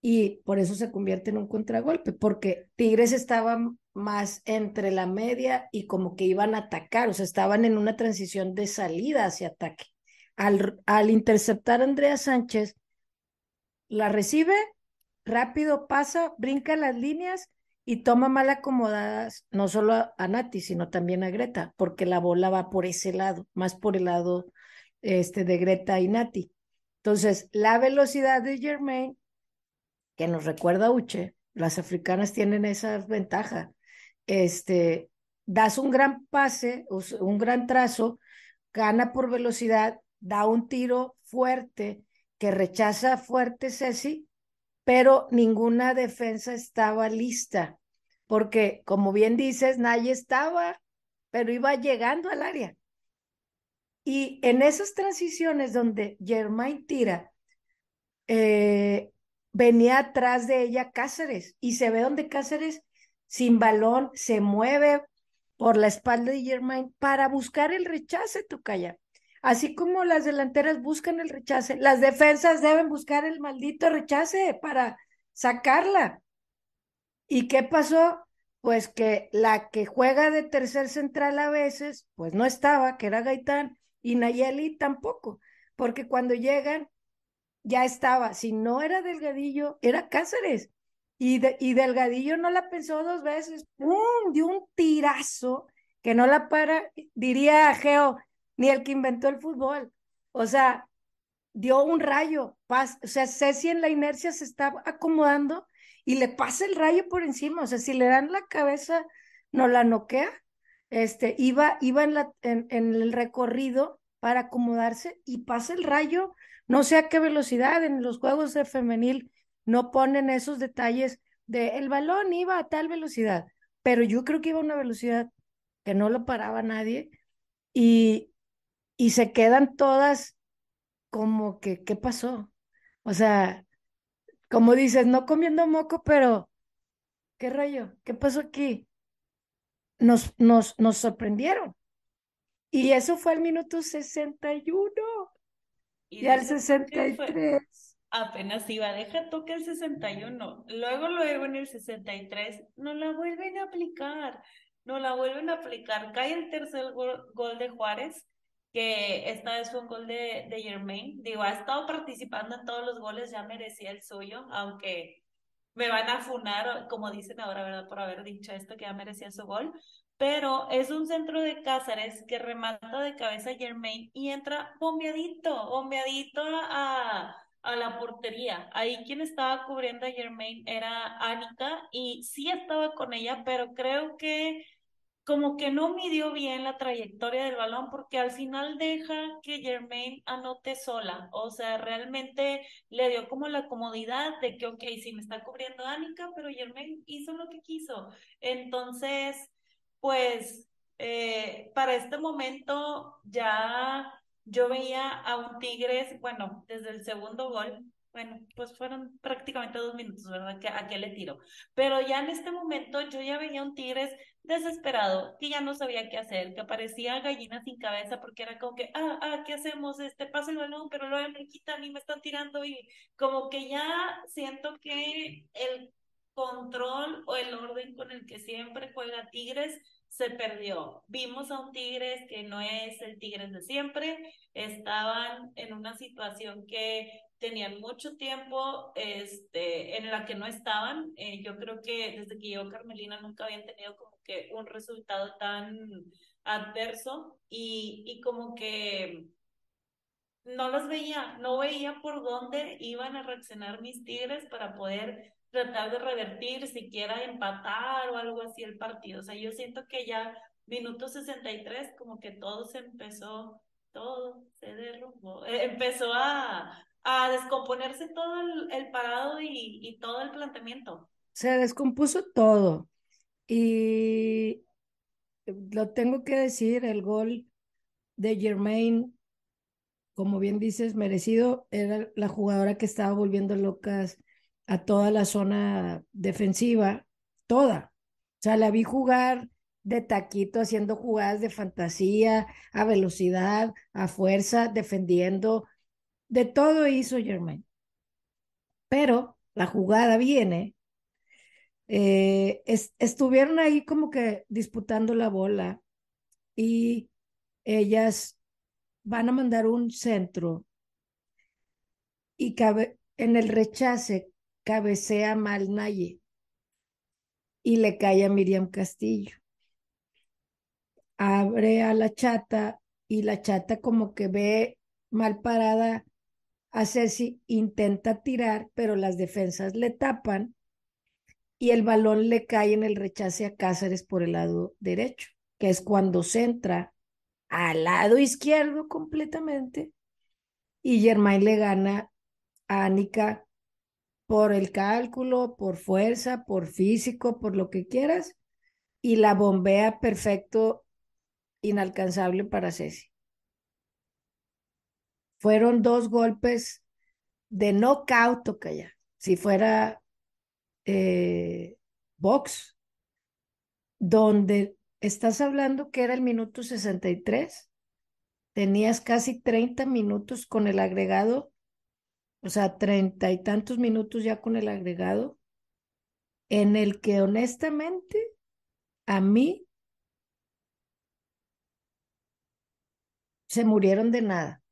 Y por eso se convierte en un contragolpe, porque Tigres estaba más entre la media y como que iban a atacar, o sea, estaban en una transición de salida hacia ataque. Al, interceptar a Andrea Sánchez, la recibe, rápido pasa, brinca las líneas y toma mal acomodadas no solo a, Nati, sino también a Greta, porque la bola va por ese lado, más por el lado este, de Greta y Nati. Entonces, la velocidad de Germain, que nos recuerda Uche, las africanas tienen esa ventaja este, das un gran pase, un gran trazo, gana por velocidad, da un tiro fuerte que rechaza fuerte Ceci, pero ninguna defensa estaba lista, porque como bien dices, nadie estaba, pero iba llegando al área. Y en esas transiciones donde Germain tira, eh, venía atrás de ella Cáceres y se ve donde Cáceres sin balón, se mueve por la espalda de Germain para buscar el rechace, Tocaya. Así como las delanteras buscan el rechace, las defensas deben buscar el maldito rechace para sacarla. ¿Y qué pasó? Pues que la que juega de tercer central a veces, pues no estaba, que era Gaitán, y Nayeli tampoco, porque cuando llegan ya estaba, si no era Delgadillo, era Cáceres. Y, y Delgadillo no la pensó dos veces, ¡pum! Dio un tirazo que no la para, diría Geo, ni el que inventó el fútbol. O sea, dio un rayo, o sea, Ceci en la inercia se está acomodando y le pasa el rayo por encima, o sea, si le dan la cabeza, no la noquea. Este, iba, iba en, la, en, en el recorrido para acomodarse y pasa el rayo, no sé a qué velocidad, en los juegos de femenil no ponen esos detalles de el balón iba a tal velocidad, pero yo creo que iba a una velocidad que no lo paraba nadie y, y se quedan todas como que, ¿qué pasó? O sea, como dices, no comiendo moco, pero ¿qué rayo? ¿Qué pasó aquí? Nos, nos, nos sorprendieron. Y eso fue al minuto 61 y, y al 63 apenas iba, deja toque el 61. Luego, luego en el 63, no la vuelven a aplicar, no la vuelven a aplicar. Cae el tercer gol, de Juárez que esta vez fue un gol de, de Germain. Digo, ha estado participando en todos los goles, ya merecía el suyo, aunque me van a funar, como dicen ahora, ¿verdad? Por haber dicho esto, que ya merecía su gol. Pero es un centro de Cáceres que remata de cabeza Germain y entra bombeadito, bombeadito a, a la portería. Ahí quien estaba cubriendo a Germain era Anika y sí estaba con ella, pero creo que como que no midió bien la trayectoria del balón porque al final deja que Germain anote sola. O sea, realmente le dio como la comodidad de que, ok, sí me está cubriendo Anika, pero Germain hizo lo que quiso. Entonces, pues, eh, para este momento ya yo veía a un Tigres, bueno, desde el segundo gol, bueno, pues fueron prácticamente dos minutos, ¿verdad? ¿A qué le tiro? Pero ya en este momento yo ya veía un Tigres desesperado, que ya no sabía qué hacer, que parecía gallina sin cabeza porque era como que, ah, ah, ¿qué hacemos? Este, pasa el balón, pero luego me quitan y me están tirando y como que ya siento que el control o el orden con el que siempre juega Tigres se perdió. Vimos a un Tigres que no es el Tigres de siempre, estaban en una situación que tenían mucho tiempo este, en la que no estaban. Eh, yo creo que desde que llegó Carmelina nunca habían tenido como que un resultado tan adverso y, y como que no los veía, no veía por dónde iban a reaccionar mis Tigres para poder tratar de revertir, siquiera empatar o algo así el partido. O sea, yo siento que ya minuto 63 como que todo se empezó, todo se derrumbó, eh, empezó a, a descomponerse todo el, parado y, y, todo el planteamiento. Se descompuso todo. Y lo tengo que decir, el gol de Germain, como bien dices, merecido, era la jugadora que estaba volviendo locas a toda la zona defensiva, toda. O sea, la vi jugar de taquito, haciendo jugadas de fantasía, a velocidad, a fuerza, defendiendo, de todo hizo Germain. Pero la jugada viene, eh, estuvieron ahí como que disputando la bola y ellas van a mandar un centro y cabe, en el rechace cabecea mal Naye y le cae a Miriam Castillo. Abre a la chata y la chata como que ve mal parada a Ceci, intenta tirar, pero las defensas le tapan y el balón le cae en el rechace a Cáceres por el lado derecho, que es cuando centra al lado izquierdo completamente y Germain le gana a Anika por el cálculo, por fuerza, por físico, por lo que quieras, y la bombea perfecto, inalcanzable para Ceci. Fueron dos golpes de knockout, ya. Si fuera eh, box, donde estás hablando que era el minuto 63, tenías casi 30 minutos con el agregado o sea, treinta y tantos minutos ya con el agregado, en el que honestamente a mí se murieron de nada.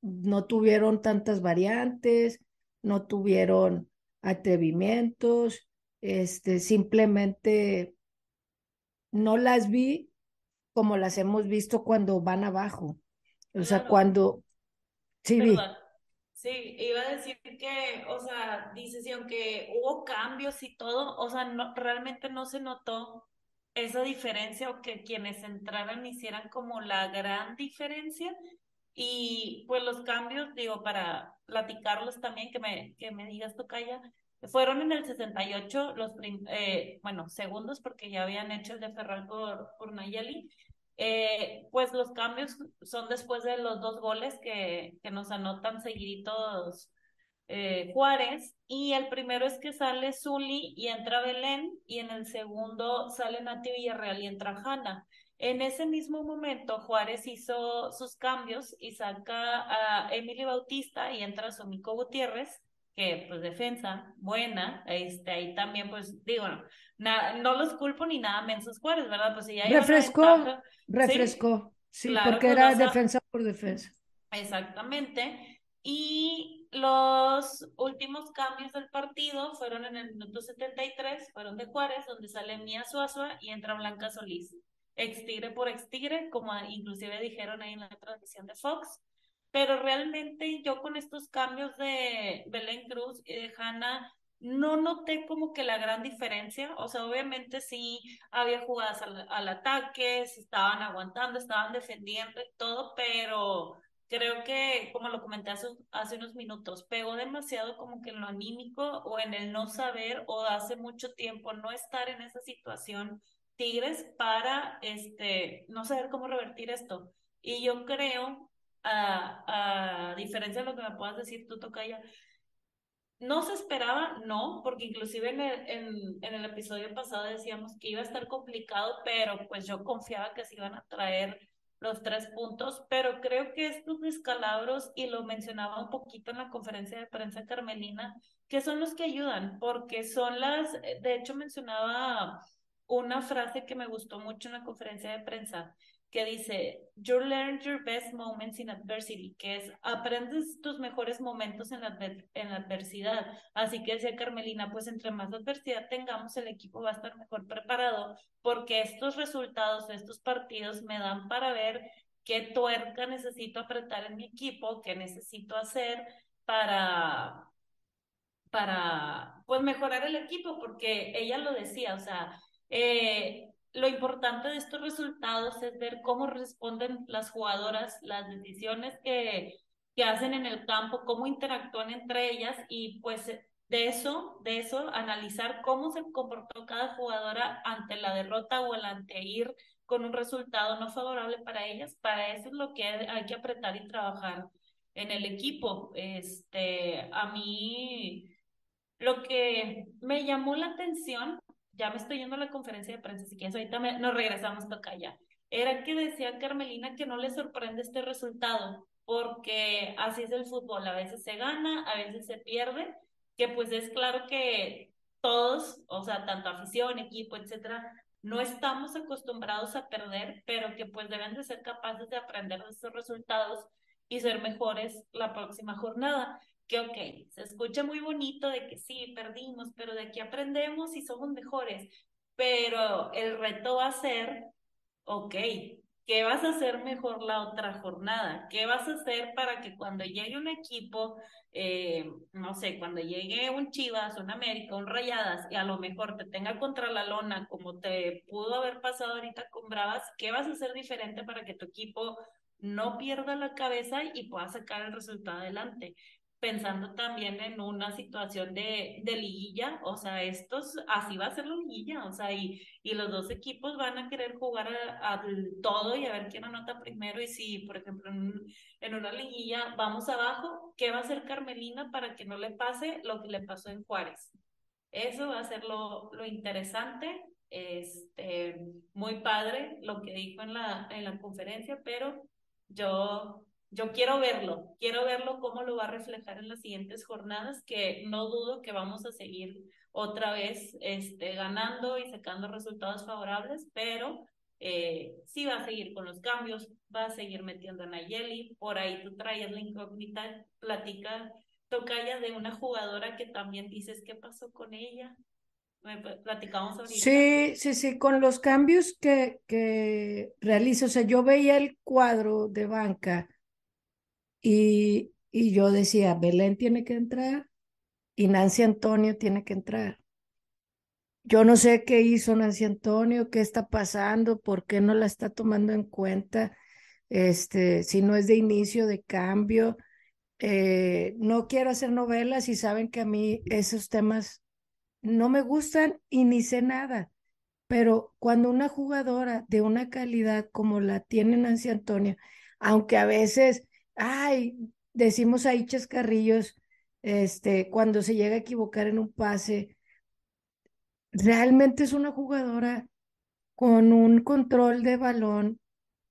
No tuvieron tantas variantes, no tuvieron atrevimientos, este, simplemente no las vi como las hemos visto cuando van abajo. O sea, cuando... Sí, vi. Sí, iba a decir que, o sea, dices, y aunque hubo cambios y todo, o sea, no, realmente no se notó esa diferencia o que quienes entraran hicieran como la gran diferencia. Y pues los cambios, digo, para platicarlos también, que me, que me digas tú, Calla, fueron en el 68 los, eh, bueno, segundos, porque ya habían hecho el de Ferral por, Nayeli, eh, pues los cambios son después de los dos goles que, que nos anotan seguiditos eh, Juárez. Y el primero es que sale Zuli y entra Belén. Y en el segundo sale Nati Villarreal y entra Hanna. En ese mismo momento, Juárez hizo sus cambios y saca a Emily Bautista y entra Somico Gutiérrez que pues defensa buena, este, ahí también pues digo, no, no los culpo ni nada mensos Juárez, ¿verdad? Pues si ya refrescó, refrescó. Sí, porque era defensa por defensa. Exactamente. Y los últimos cambios del partido fueron en el minuto 73, fueron de Juárez, donde sale Mía Suazua y entra Blanca Solís. Ex tigre por ex tigre, como inclusive dijeron ahí en la transmisión de Fox. Pero realmente yo con estos cambios de Belén Cruz y de Hanna no noté como que la gran diferencia, o sea, obviamente sí había jugadas al, ataque, se estaban aguantando, estaban defendiendo y todo, pero creo que, como lo comenté hace, hace, unos minutos, pegó demasiado como que en lo anímico o en el no saber o hace mucho tiempo no estar en esa situación Tigres para este no saber cómo revertir esto. Y yo creo, a, a diferencia de lo que me puedas decir tú, Tocaya, no se esperaba, no, porque inclusive en el, en, en el episodio pasado decíamos que iba a estar complicado, pero pues yo confiaba que se iban a traer los tres puntos, pero creo que estos descalabros, y lo mencionaba un poquito en la conferencia de prensa Carmelina, que son los que ayudan, porque son las, de hecho mencionaba una frase que me gustó mucho en la conferencia de prensa, que dice, you learn your best moments in adversity, que es, aprendes tus mejores momentos en la, en la adversidad. Así que decía Carmelina, pues entre más adversidad tengamos, el equipo va a estar mejor preparado, porque estos resultados, estos partidos me dan para ver qué tuerca necesito apretar en mi equipo, qué necesito hacer para para pues mejorar el equipo porque ella lo decía, o sea, eh, lo importante de estos resultados es ver cómo responden las jugadoras, las decisiones que, que hacen en el campo, cómo interactúan entre ellas y pues de eso, de eso, analizar cómo se comportó cada jugadora ante la derrota o el ante ir con un resultado no favorable para ellas. Para eso es lo que hay que apretar y trabajar en el equipo. Este, a mí lo que me llamó la atención ya me estoy yendo a la conferencia de prensa, si quieres, ahorita nos regresamos acá ya. Era que decía Carmelina que no le sorprende este resultado, porque así es el fútbol, a veces se gana, a veces se pierde, que pues es claro que todos, o sea, tanto afición, equipo, etcétera, no estamos acostumbrados a perder, pero que pues deben de ser capaces de aprender de estos resultados y ser mejores la próxima jornada que ok, se escucha muy bonito de que sí, perdimos, pero de aquí aprendemos y somos mejores. Pero el reto va a ser, ok, ¿qué vas a hacer mejor la otra jornada? ¿Qué vas a hacer para que cuando llegue un equipo, eh, no sé, cuando llegue un Chivas, un América, un Rayadas, y a lo mejor te tenga contra la lona, como te pudo haber pasado ahorita con Bravas, ¿qué vas a hacer diferente para que tu equipo no pierda la cabeza y pueda sacar el resultado adelante? Pensando también en una situación de, liguilla, o sea, estos, así va a ser la liguilla, o sea, y, y los dos equipos van a querer jugar al todo y a ver quién anota primero, y si, por ejemplo, en, en, una liguilla vamos abajo, ¿qué va a hacer Carmelina para que no le pase lo que le pasó en Juárez? Eso va a ser lo, lo interesante, este, muy padre lo que dijo en la, en la conferencia, pero yo yo quiero verlo, quiero verlo cómo lo va a reflejar en las siguientes jornadas, que no dudo que vamos a seguir otra vez este, ganando y sacando resultados favorables, pero eh, sí va a seguir con los cambios, va a seguir metiendo a Nayeli, por ahí tú traes la incógnita, platica, tocaya de una jugadora que también dices qué pasó con ella. Platicamos ahorita. Sí, sí, sí, con los cambios que, que realiza, o sea, yo veía el cuadro de banca y, y yo decía, Belén tiene que entrar y Nancy Antonio tiene que entrar. Yo no sé qué hizo Nancy Antonio, qué está pasando, por qué no la está tomando en cuenta, este, si no es de inicio, de cambio. Eh, no quiero hacer novelas y saben que a mí esos temas no me gustan y ni sé nada. Pero cuando una jugadora de una calidad como la tiene Nancy Antonio, aunque a veces ay, decimos ahí chascarrillos, este, cuando se llega a equivocar en un pase, realmente es una jugadora con un control de balón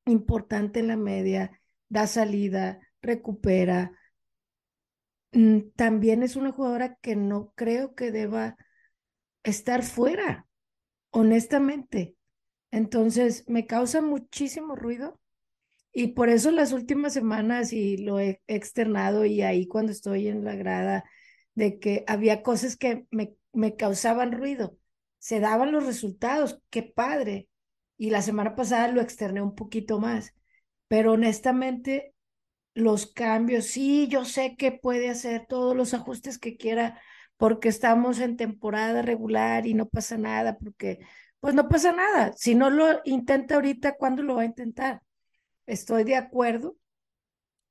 importante en la media, da salida, recupera. Mm, también es una jugadora que no creo que deba estar fuera, honestamente. Entonces, me causa muchísimo ruido Y por eso las últimas semanas, y lo he externado y ahí cuando estoy en la grada, de que había cosas que me, me causaban ruido. Se daban los resultados, qué padre. Y la semana pasada lo externé un poquito más. Pero honestamente, los cambios, sí, yo sé que puede hacer todos los ajustes que quiera porque estamos en temporada regular y no pasa nada, porque pues no pasa nada. Si no lo intenta ahorita, ¿cuándo lo va a intentar? Estoy de acuerdo,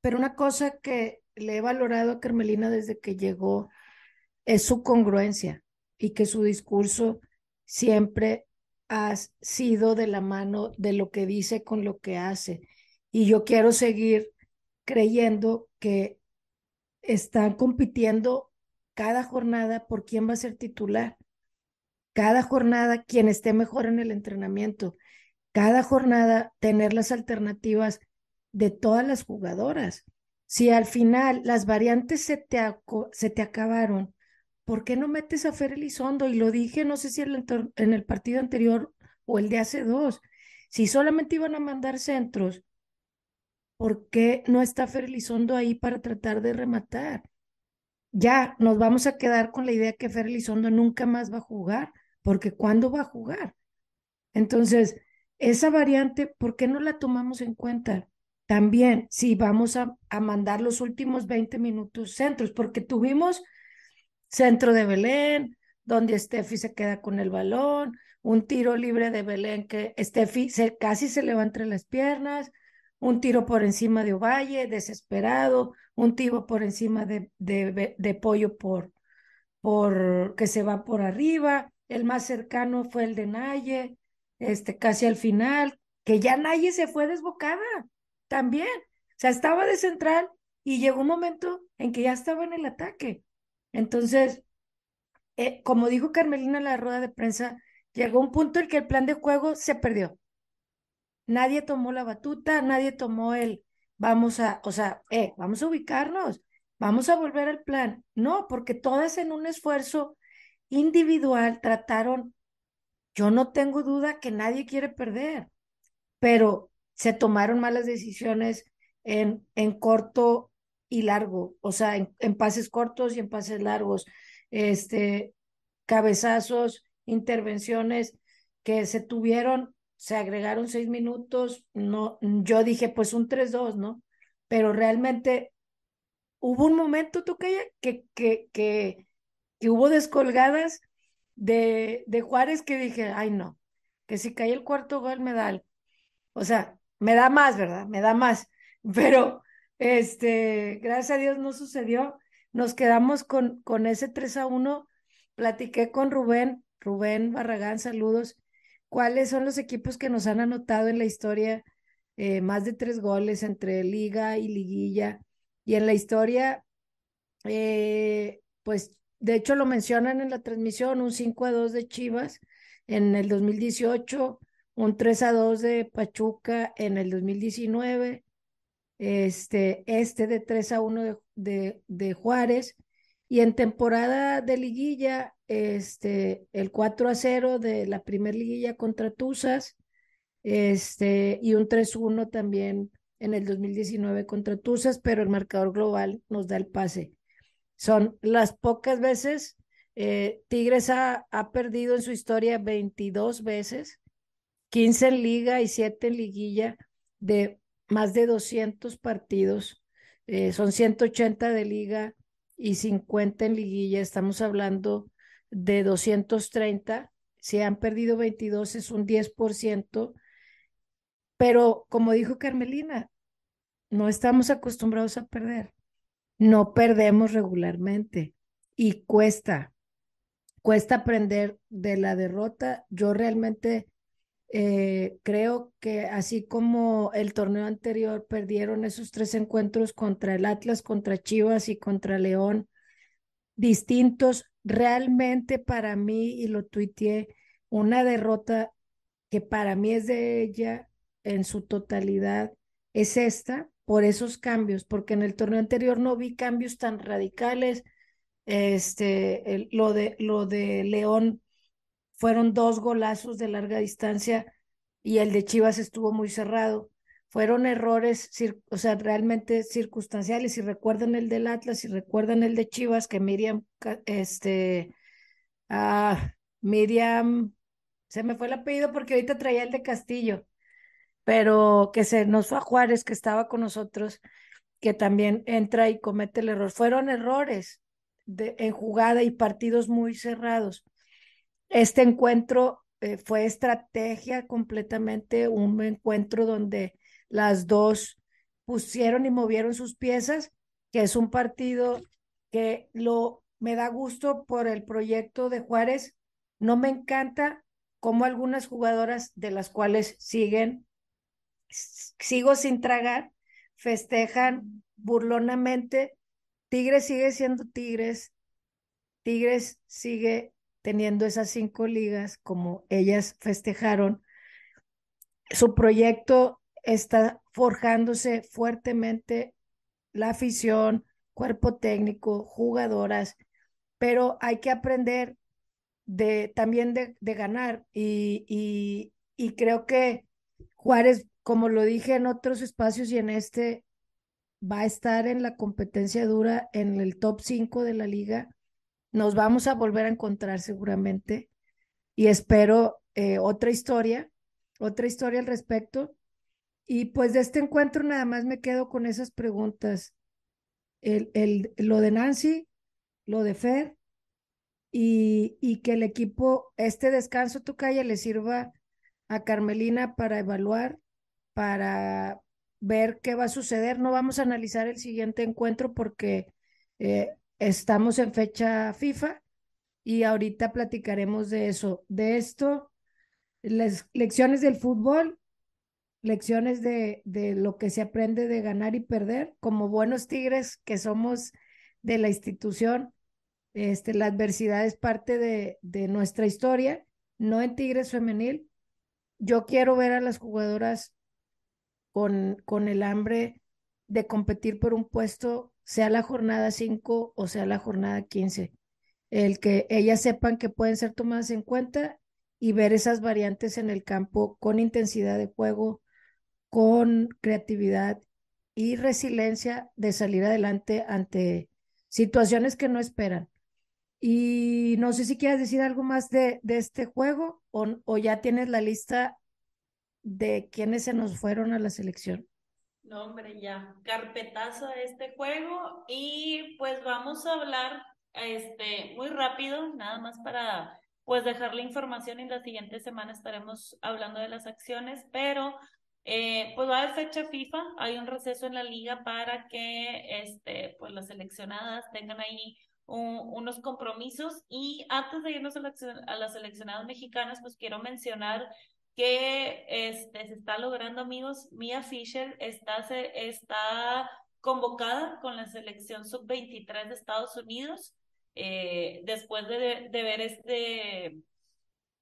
pero una cosa que le he valorado a Carmelina desde que llegó es su congruencia y que su discurso siempre ha sido de la mano de lo que dice con lo que hace. Y yo quiero seguir creyendo que están compitiendo cada jornada por quién va a ser titular. Cada jornada, quien esté mejor en el entrenamiento. Cada jornada, tener las alternativas de todas las jugadoras. Si al final las variantes se te, se te acabaron, ¿por qué no metes a Fer Elizondo? Y lo dije, no sé si en el partido anterior o el de hace dos. Si solamente iban a mandar centros, ¿por qué no está Fer Elizondo ahí para tratar de rematar? Ya nos vamos a quedar con la idea que Fer Elizondo nunca más va a jugar, porque ¿cuándo va a jugar? Entonces, esa variante, ¿por qué no la tomamos en cuenta? También, si vamos a, a mandar los últimos 20 minutos centros, porque tuvimos centro de Belén, donde Steffi se queda con el balón, un tiro libre de Belén que Steffi se, casi se le va entre las piernas, un tiro por encima de Ovalle, desesperado, un tiro por encima de, de, de Pollo por, por que se va por arriba, el más cercano fue el de Naye, este, casi al final, que ya Naye se fue desbocada también, o sea, estaba de central y llegó un momento en que ya estaba en el ataque. Entonces, eh, como dijo Carmelina en la rueda de prensa, llegó un punto en que el plan de juego se perdió. Nadie tomó la batuta, nadie tomó el, vamos a, o sea, eh, vamos a ubicarnos, vamos a volver al plan. No, porque todas en un esfuerzo individual trataron, yo no tengo duda que nadie quiere perder, pero se tomaron malas decisiones en, en corto y largo, o sea, en, en pases cortos y en pases largos, este, cabezazos, intervenciones que se tuvieron, se agregaron seis minutos, no, yo dije pues un 3-2, ¿no? Pero realmente hubo un momento, tú que, que, que, que, hubo descolgadas de, de Juárez que dije, ay no, que si cae el cuarto gol me da O sea, me da más, ¿verdad? Me da más. Pero, este, gracias a Dios no sucedió. Nos quedamos con, con ese 3 a 1. Platiqué con Rubén Rubén Barragán, saludos. ¿Cuáles son los equipos que nos han anotado en la historia eh, más de tres goles entre liga y liguilla? Y en la historia, eh, pues de hecho lo mencionan en la transmisión, un 5 a 2 de Chivas en el 2018, un 3 a 2 de Pachuca en el 2019, este, este de 3 a 1 de, de, de Juárez y en temporada de liguilla, este, el 4 a 0 de la primer liguilla contra Tuzas, este, y un 3-1 también en el 2019 contra Tuzas, pero el marcador global nos da el pase. Son las pocas veces, eh, Tigres ha, ha, perdido en su historia 22 veces, 15 en liga y 7 en liguilla, de más de 200 partidos, eh, son 180 de liga, y 50 en liguilla, estamos hablando de 230. Si han perdido 22 es un 10%, pero como dijo Carmelina, no estamos acostumbrados a perder. No perdemos regularmente y cuesta, cuesta aprender de la derrota. Yo realmente eh, creo que así como el torneo anterior perdieron esos tres encuentros contra el Atlas, contra Chivas y contra León, distintos, realmente para mí, y lo tuiteé, una derrota que para mí es de ella en su totalidad, es esta por esos cambios, porque en el torneo anterior no vi cambios tan radicales. Este, lo de lo de León fueron dos golazos de larga distancia y el de Chivas estuvo muy cerrado. fueron errores, o sea, realmente circunstanciales. Si recuerdan el del Atlas, si recuerdan el de Chivas, que Miriam, este, ah, Miriam, se me fue el apellido porque ahorita traía el de Castillo, pero que se nos fue a Juárez, que estaba con nosotros, que también entra y comete el error. Fueron errores de, en jugada y partidos muy cerrados. Este encuentro eh, fue estrategia completamente, un encuentro donde las dos pusieron y movieron sus piezas, que es un partido que lo me da gusto por el proyecto de Juárez. No me encanta cómo algunas jugadoras de las cuales siguen, sigo sin tragar, festejan burlonamente. Tigres sigue siendo Tigres. Tigres sigue teniendo esas cinco ligas como ellas festejaron. Su proyecto está forjándose fuertemente la afición, cuerpo técnico, jugadoras, pero hay que aprender de también de, ganar y, y, y creo que Juárez, como lo dije en otros espacios y en este, va a estar en la competencia dura en el top 5 de la liga. Nos vamos a volver a encontrar seguramente y espero eh, otra historia, otra historia al respecto. Y pues de este encuentro nada más me quedo con esas preguntas. El, el, lo de Nancy, lo de Fer, y, y que el equipo, este descanso calle le sirva a Carmelina para evaluar, para ver qué va a suceder. No vamos a analizar el siguiente encuentro porque eh, estamos en fecha FIFA y ahorita platicaremos de eso. De esto, las lecciones del fútbol lecciones de, de lo que se aprende de ganar y perder, como buenos tigres que somos de la institución. Este, la adversidad es parte de, de nuestra historia, no en Tigres Femenil. Yo quiero ver a las jugadoras con, con el hambre de competir por un puesto, sea la jornada 5 o sea la jornada 15. El que ellas sepan que pueden ser tomadas en cuenta y ver esas variantes en el campo con intensidad de juego, con creatividad y resiliencia de salir adelante ante situaciones que no esperan. Y no sé si quieres decir algo más de, de este juego o, o, ya tienes la lista de quienes se nos fueron a la selección. No, hombre, ya, carpetazo a este juego. Y pues vamos a hablar este, muy rápido, nada más para pues dejar la información y la siguiente semana estaremos hablando de las acciones, pero eh, pues va a haber fecha FIFA, hay un receso en la liga para que este, pues las seleccionadas tengan ahí unos compromisos. Y antes de irnos a, las seleccionadas mexicanas, pues quiero mencionar que este, se está logrando, amigos, Mia Fisher está, se, está convocada con la selección sub-23 de Estados Unidos eh, después de, de ver este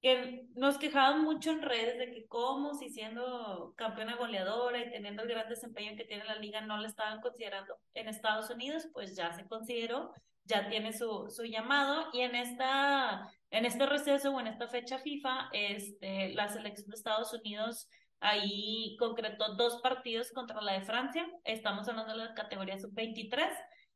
que nos quejaban mucho en redes de que como si siendo campeona goleadora y teniendo el gran desempeño que tiene la liga no la estaban considerando en Estados Unidos, pues ya se consideró, ya tiene su, su llamado. Y en esta en este receso o en esta fecha FIFA, este, la selección de Estados Unidos ahí concretó dos partidos contra la de Francia, estamos hablando de la categoría sub-23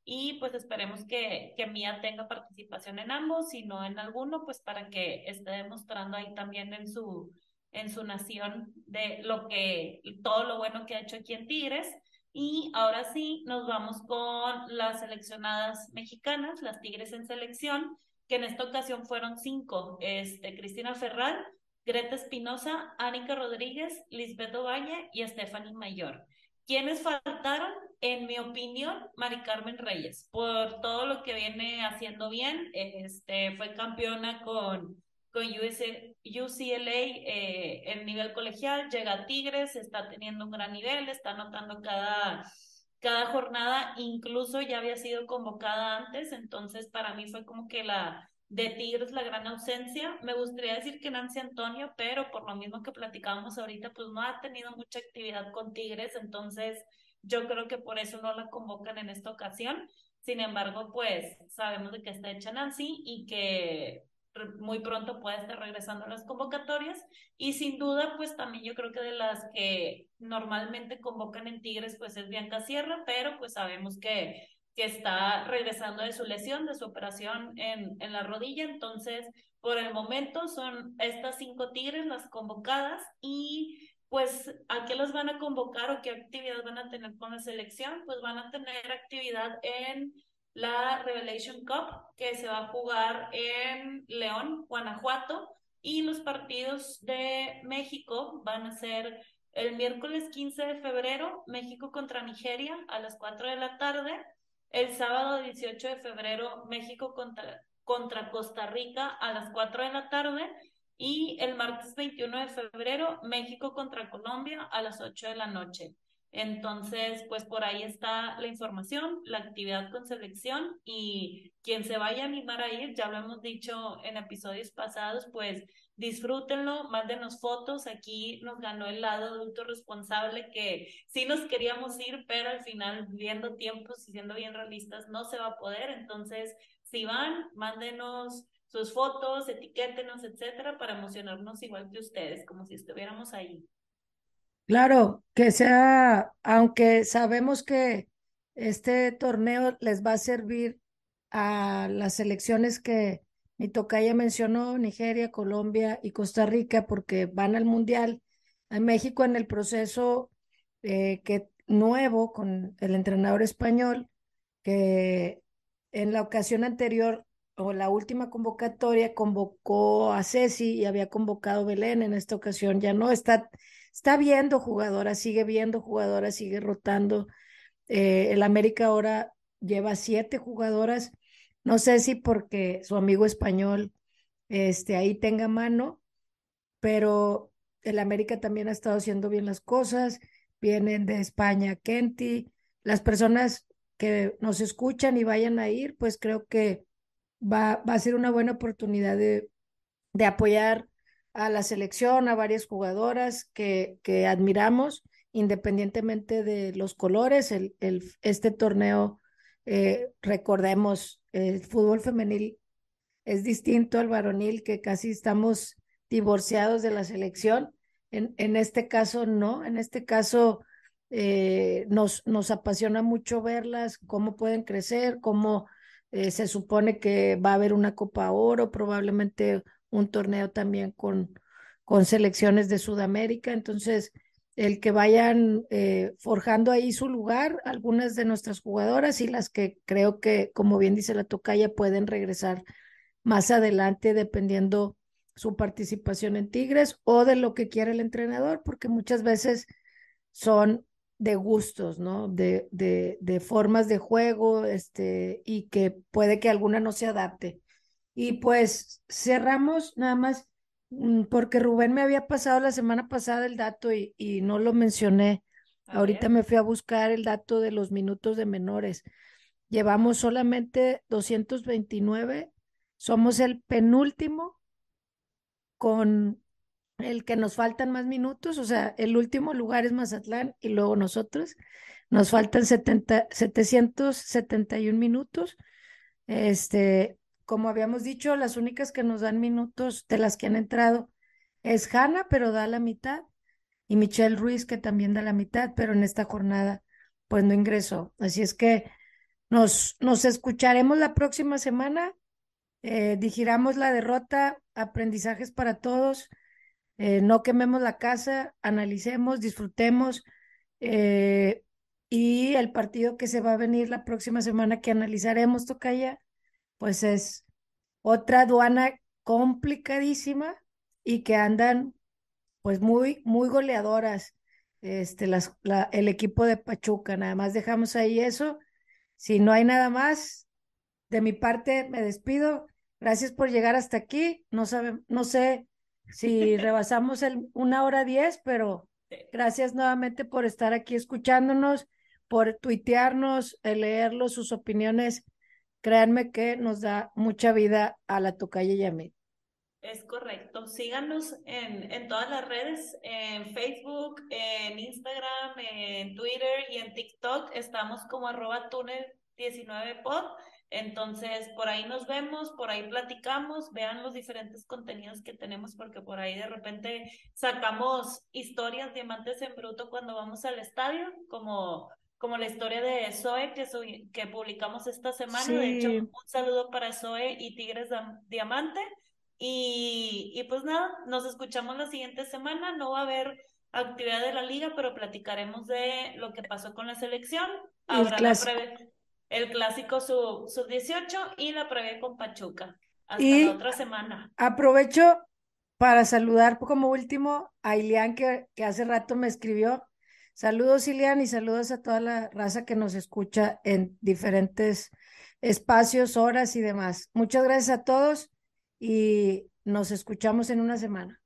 y pues esperemos que, que Mía tenga participación en ambos, y no en alguno, pues para que esté demostrando ahí también en su, en su nación de lo que, todo lo bueno que ha hecho aquí en Tigres. Y ahora sí, nos vamos con las seleccionadas mexicanas, las Tigres en selección, que en esta ocasión fueron cinco, este, Cristina Ferral, Greta Espinosa, Anika Rodríguez, Lisbeth Ovalle y Stephanie Mayor. ¿Quiénes faltaron? En mi opinión, Mari Carmen Reyes, por todo lo que viene haciendo bien, este, fue campeona con, con UCLA eh, en nivel colegial, llega a Tigres, está teniendo un gran nivel, está anotando cada, cada jornada, incluso ya había sido convocada antes, entonces para mí fue como que la, de Tigres la gran ausencia. Me gustaría decir que Nancy Antonio, pero por lo mismo que platicábamos ahorita, pues no ha tenido mucha actividad con Tigres, entonces yo creo que por eso no la convocan en esta ocasión. Sin embargo, pues sabemos de que está hecha Nancy y que muy pronto pueda estar regresando a las convocatorias. Y sin duda pues también yo creo que de las que normalmente convocan en Tigres pues es Bianca Sierra, pero pues sabemos que, que está regresando de su lesión, de su operación en, en la rodilla, entonces por el momento son estas cinco Tigres las convocadas y pues a qué los van a convocar o qué actividad van a tener con la selección, pues van a tener actividad en la Revelation Cup que se va a jugar en León, Guanajuato, y los partidos de México van a ser el miércoles 15 de febrero, México contra Nigeria a las 4 de la tarde, el sábado 18 de febrero, México contra, Costa Rica a las 4 de la tarde, y el martes 21 de febrero, México contra Colombia a las 8 de la noche. Entonces, pues por ahí está la información, la actividad con selección y quien se vaya a animar a ir, ya lo hemos dicho en episodios pasados, pues disfrútenlo, mándenos fotos. Aquí nos ganó el lado adulto responsable que sí nos queríamos ir, pero al final, viendo tiempos y siendo bien realistas, no se va a poder. Entonces, si van, mándenos sus fotos, etiquétenos, etcétera, para emocionarnos igual que ustedes, como si estuviéramos ahí. Claro, que sea, aunque sabemos que este torneo les va a servir a las selecciones que mi tocaya mencionó, Nigeria, Colombia y Costa Rica, porque van al Mundial. En México en el proceso eh, que nuevo con el entrenador español, que en la ocasión anterior o la última convocatoria convocó a Ceci y había convocado Belén, en esta ocasión ya no, está, está viendo jugadoras, sigue viendo jugadoras, sigue rotando. Eh, el América ahora lleva siete jugadoras, no sé si porque su amigo español este, ahí tenga mano, pero el América también ha estado haciendo bien las cosas, vienen de España, Kenty, las personas que nos escuchan y vayan a ir, pues creo que va, va a ser una buena oportunidad de, de apoyar a la selección, a varias jugadoras que, que admiramos, independientemente de los colores. El, el, este torneo, eh, recordemos, el fútbol femenil es distinto al varonil, que casi estamos divorciados de la selección. En, en este caso, no. En este caso, eh, nos, nos apasiona mucho verlas, cómo pueden crecer, cómo eh, se supone que va a haber una Copa Oro, probablemente un torneo también con, con selecciones de Sudamérica. Entonces, el que vayan eh, forjando ahí su lugar, algunas de nuestras jugadoras y las que creo que, como bien dice la tocaya, pueden regresar más adelante dependiendo su participación en Tigres o de lo que quiera el entrenador, porque muchas veces son de gustos, ¿no? De, de, de formas de juego, este, y que puede que alguna no se adapte. Y pues cerramos nada más, mm, porque Rubén me había pasado la semana pasada el dato y, y no lo mencioné. Ahorita me fui a buscar el dato de los minutos de menores. Llevamos solamente 229, somos el penúltimo con el que nos faltan más minutos, o sea, el último lugar es Mazatlán y luego nosotros. Nos faltan 70, 771 minutos. Este, como habíamos dicho, las únicas que nos dan minutos de las que han entrado es Hanna, pero da la mitad, y Michelle Ruiz, que también da la mitad, pero en esta jornada pues no ingresó. Así es que nos, nos escucharemos la próxima semana. Eh, digiramos la derrota, aprendizajes para todos. Eh, no quememos la casa, analicemos, disfrutemos. Eh, y el partido que se va a venir la próxima semana que analizaremos, Tocaya, pues es otra aduana complicadísima y que andan pues muy, muy goleadoras este, las, la, el equipo de Pachuca. Nada más dejamos ahí eso. Si no hay nada más, de mi parte me despido. Gracias por llegar hasta aquí. No, sabe, no sé si rebasamos el una hora diez, pero gracias nuevamente por estar aquí escuchándonos, por tuitearnos, leerlos, sus opiniones. Créanme que nos da mucha vida a la tocaya y a mí. Es correcto. Síganos en, en todas las redes, en Facebook, en Instagram, en Twitter y en TikTok. Estamos como arroba túnel 19pod. Entonces, por ahí nos vemos, por ahí platicamos, vean los diferentes contenidos que tenemos, porque por ahí de repente sacamos historias diamantes en bruto cuando vamos al estadio, como, como la historia de Zoe que, que publicamos esta semana. De hecho, un saludo para Zoe y Tigres Diamante. Y, y pues nada, nos escuchamos la siguiente semana. No va a haber actividad de la liga, pero platicaremos de lo que pasó con la selección. Habrá la el clásico sub, sub 18 y la previa con Pachuca. Hasta la otra semana. Aprovecho para saludar como último a Ilian, que, que hace rato me escribió. Saludos, Ilian, y saludos a toda la raza que nos escucha en diferentes espacios, horas y demás. Muchas gracias a todos y nos escuchamos en una semana.